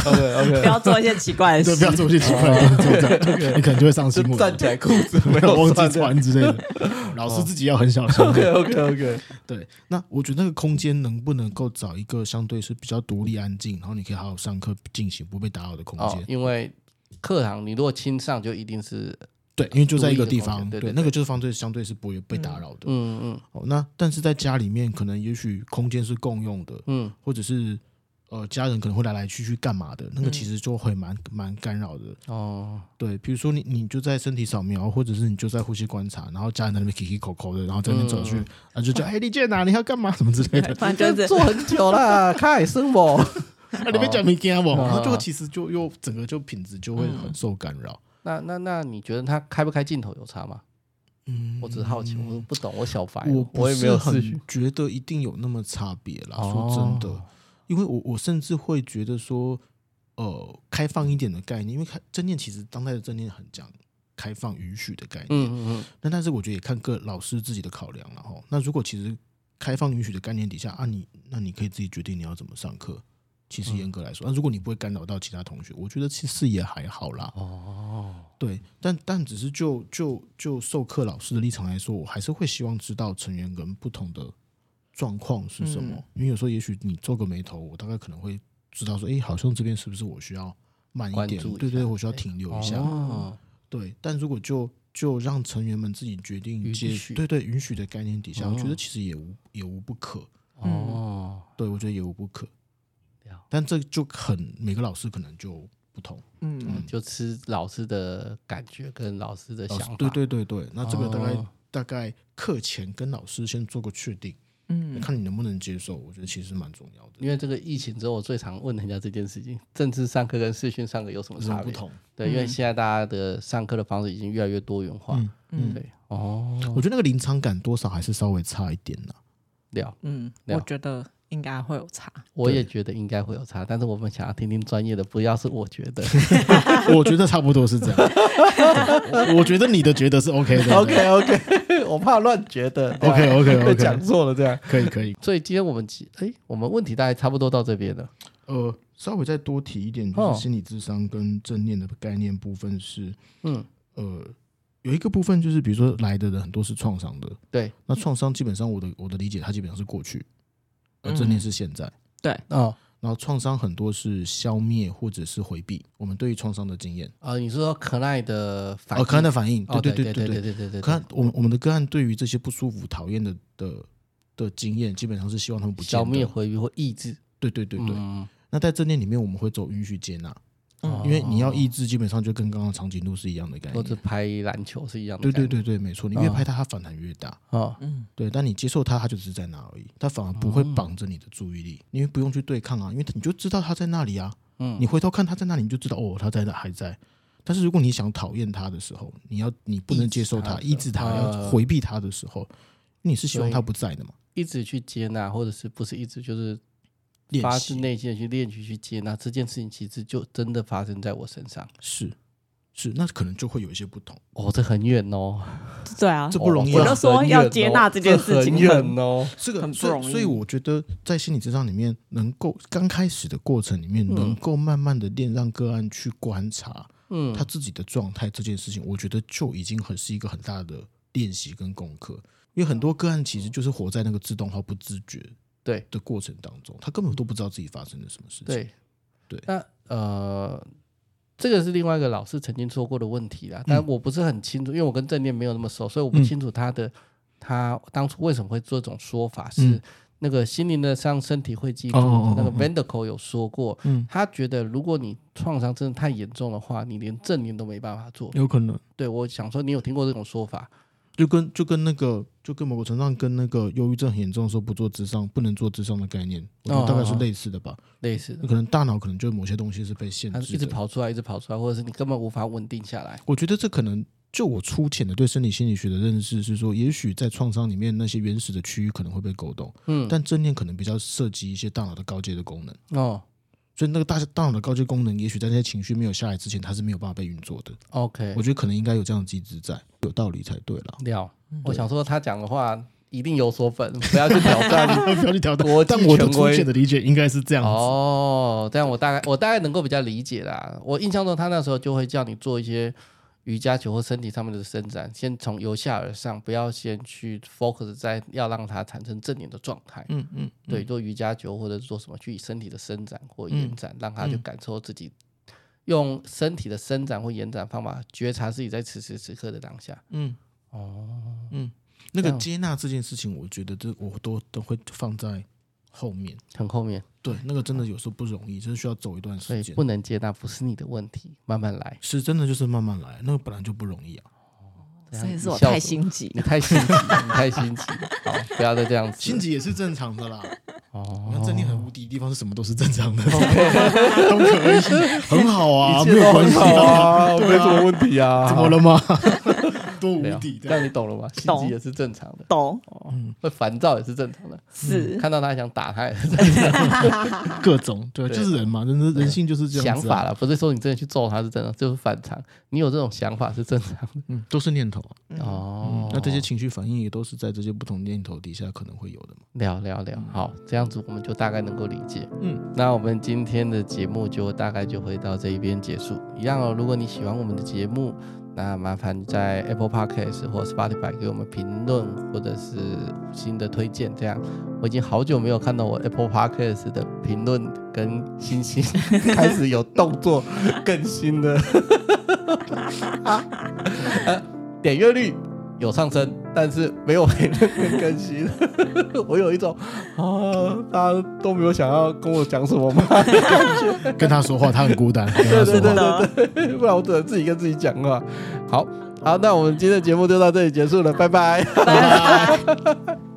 OK OK，不要做一些奇怪的事，不要做一些奇怪的动作，你可能就会上新闻，站起来裤子没有忘记穿之类的。老师自己要很小心。OK OK OK，对。那我觉得那个空间能不能够找一个相对是比较独立安静，然后你可以好好上课进行不被打扰的空间？因为课堂你如果亲上，就一定是对，因为就在一个地方，对，那个就是方对相对是不会被打扰的。嗯嗯。哦，那但是在家里面，可能也许空间是共用的，嗯，或者是。呃，家人可能会来来去去干嘛的，那个其实就会蛮蛮干扰的哦。对，比如说你你就在身体扫描，或者是你就在呼吸观察，然后家人在那边咳咳口口的，然后在那边走去，啊就叫 哎你健哪？你要干嘛？什么之类的，反正 坐很久了，开生不？那边讲没惊不？然后就其实就又整个就品质就会很受干扰。那那那你觉得他开不开镜头有差吗？嗯，我只是好奇，我不懂，我小白，我我也没有很觉得一定有那么差别啦。说真的。因为我我甚至会觉得说，呃，开放一点的概念，因为开正念其实当代的正念很讲开放允许的概念，嗯嗯嗯。那但是我觉得也看各老师自己的考量了哈。那如果其实开放允许的概念底下啊，你那你可以自己决定你要怎么上课。其实严格来说，那如果你不会干扰到其他同学，我觉得其实也还好啦。哦，对，但但只是就就就授课老师的立场来说，我还是会希望知道成员跟不同的。状况是什么？因为有时候也许你皱个眉头，我大概可能会知道说，哎，好像这边是不是我需要慢一点，对对，我需要停留一下。哦，对，但如果就就让成员们自己决定接允许对对允许的概念底下，哦我觉得其实也无也无不可。哦，对，我觉得也无不可。但这就很每个老师可能就不同。嗯，就吃老师的感觉跟老师的想法。对对对对，那这个大概、哦大概课前跟老师先做个确定，嗯，看你能不能接受。我觉得其实蛮重要的。因为这个疫情之后，我最常问人家这件事情：政治上课跟视讯上课有什么差不同？对，因为现在大家的上课的方式已经越来越多元化。嗯嗯，对，哦，我觉得那个临场感多少还是稍微差一点啦。了，嗯，我觉得应该会有差。我也觉得应该会有差，但是我们想要听听专业的，不要是我觉得。我觉得差不多是这样。我 我觉得你的觉得是 OK 的。OK OK，我怕乱觉得。OK OK 被 OK，讲错了这样。可以可以。所以今天我们哎，我们问题大概差不多到这边了。呃，稍微再多提一点，就是心理智商跟正念的概念部分是，嗯，呃，有一个部分就是，比如说来的人很多是创伤的，对，那创伤基本上我的我的理解，它基本上是过去，而正念是现在。对，哦然后创伤很多是消灭或者是回避我们对于创伤的经验，啊，你是说可奈的反哦，应？可耐的反应，哦，对对对对对对对对对。可爱我们我们的个案对于这些不舒服、讨厌的的的经验，基本上是希望他们不见消灭回避或抑制。对对对对。嗯那在正念里面，我们会走允许接纳，嗯因为你要抑制，基本上就跟刚刚长颈鹿是一样的概或者。拍篮球是一样的。对对对对，没错，你越拍它，它反弹越大。哦，嗯对，但你接受它，它就只是在那而已，它反而不会绑着你的注意力，因为不用去对抗啊，因为你就知道它在那里啊。嗯你回头看它在那里，你就知道哦，它在那还在。但是如果你想讨厌它的时候，你要你不能接受它，抑制它，呃要回避它的时候，你是希望它不在的嘛？一直去接纳，或者是不是一直就是练发自内心的去练习去接纳这件事情，其实就真的发生在我身上。是是，那可能就会有一些不同。哦，这很远哦，对啊，这不容易啊我就说要接纳这件事情很远哦。这个很不容易所以，我觉得在心理咨商里面，能够刚开始的过程里面，嗯能够慢慢的练，让个案去观察嗯他自己的状态，这件事情，我觉得就已经很是一个很大的练习跟功课。因为很多个案其实就是活在那个自动化、不自觉对的过程当中，他根本都不知道自己发生了什么事情。对对那呃，这个是另外一个老师曾经说过的问题啦，但我不是很清楚，因为我跟正念没有那么熟，所以我不清楚他的、他当初为什么会做这种说法是。嗯那个心灵的伤，身体会记住。那个哦 Vanderco 有说过，嗯，他觉得如果你创伤真的太严重的话，你连正念都没办法做。有可能对我想说，你有听过这种说法？就跟就跟那个就跟某个程度上跟那个忧郁症很严重的时候不做智商，不能做智商的概念，我觉得大概是类似的吧。类似的，可能大脑可能就某些东西是被限制一直。跑出来，一直跑出来，或者是你根本无法稳定下来。我觉得这可能就我粗浅的对生理心理学的认识是说，也许在创伤里面那些原始的区域可能会被勾动，嗯，但正念可能比较涉及一些大脑的高阶的功能，哦所以那个大大脑的高阶功能，也许在那些情绪没有下来之前，它是没有办法被运作的。，OK，我觉得可能应该有这样的机制在，有道理才对了。了。我想说，他讲的话一定有所本，不要去挑战。不要去挑战，但我的粗浅的理解应该是这样子。哦，这样我大概我大概能够比较理解啦。我印象中，他那时候就会叫你做一些瑜伽球或身体上面的伸展，先从由下而上，不要先去 focus 在要让它产生正念的状态。嗯嗯，对，做瑜伽球或者做什么去以身体的伸展或延展，让他去感受自己用身体的伸展或延展方法觉察自己在此时此刻的当下。嗯，哦，嗯。那个接纳这件事情，我觉得这我都都会放在后面。很后面，对，那个真的有时候不容易，就是需要走一段所以时间。不能接纳不是你的问题，慢慢来。是真的就是慢慢来，那个本来就不容易啊。所以是我太心急你太心急，你太心急，好，不要再这样子。心急也是正常的啦。哦你看正念很无敌的地方是什么都是正常的，都可以，很好啊，一没有关切都很好系啊，啊，没什么问题啊。怎么了吗？多无没有？敌这样你懂了吗？心急也是正常的，懂哦，会烦躁也是正常的。是看到他想打他也是正常各种对，对就是人嘛，人的人性就是这的样子啊。想法了，不是说你真的去揍他是正常，就是反常。你有这种想法是正常的。嗯，都是念头啊。哦，那这些情绪反应也都是在这些不同念头底下可能会有的嘛。聊聊聊，好，这样子我们就大概能够理解。嗯，那我们今天的节目就大概就会到这一边结束。一样哦，如果你喜欢我们的节目，那麻烦在 Apple Podcast 或 Spotify 给我们评论或者是新的推荐。这样，我已经好久没有看到我 Apple Podcast 的评论跟星星 开始有动作更新了。啊，点阅率有上升，但是没有评论跟更新。我有一种啊，大家都没有想要跟我讲什么吗？感 觉跟他说话，他很孤单。对对对对对，不然我只能自己跟自己讲话。好好，那我们今天的节目就到这里结束了，拜拜。拜拜。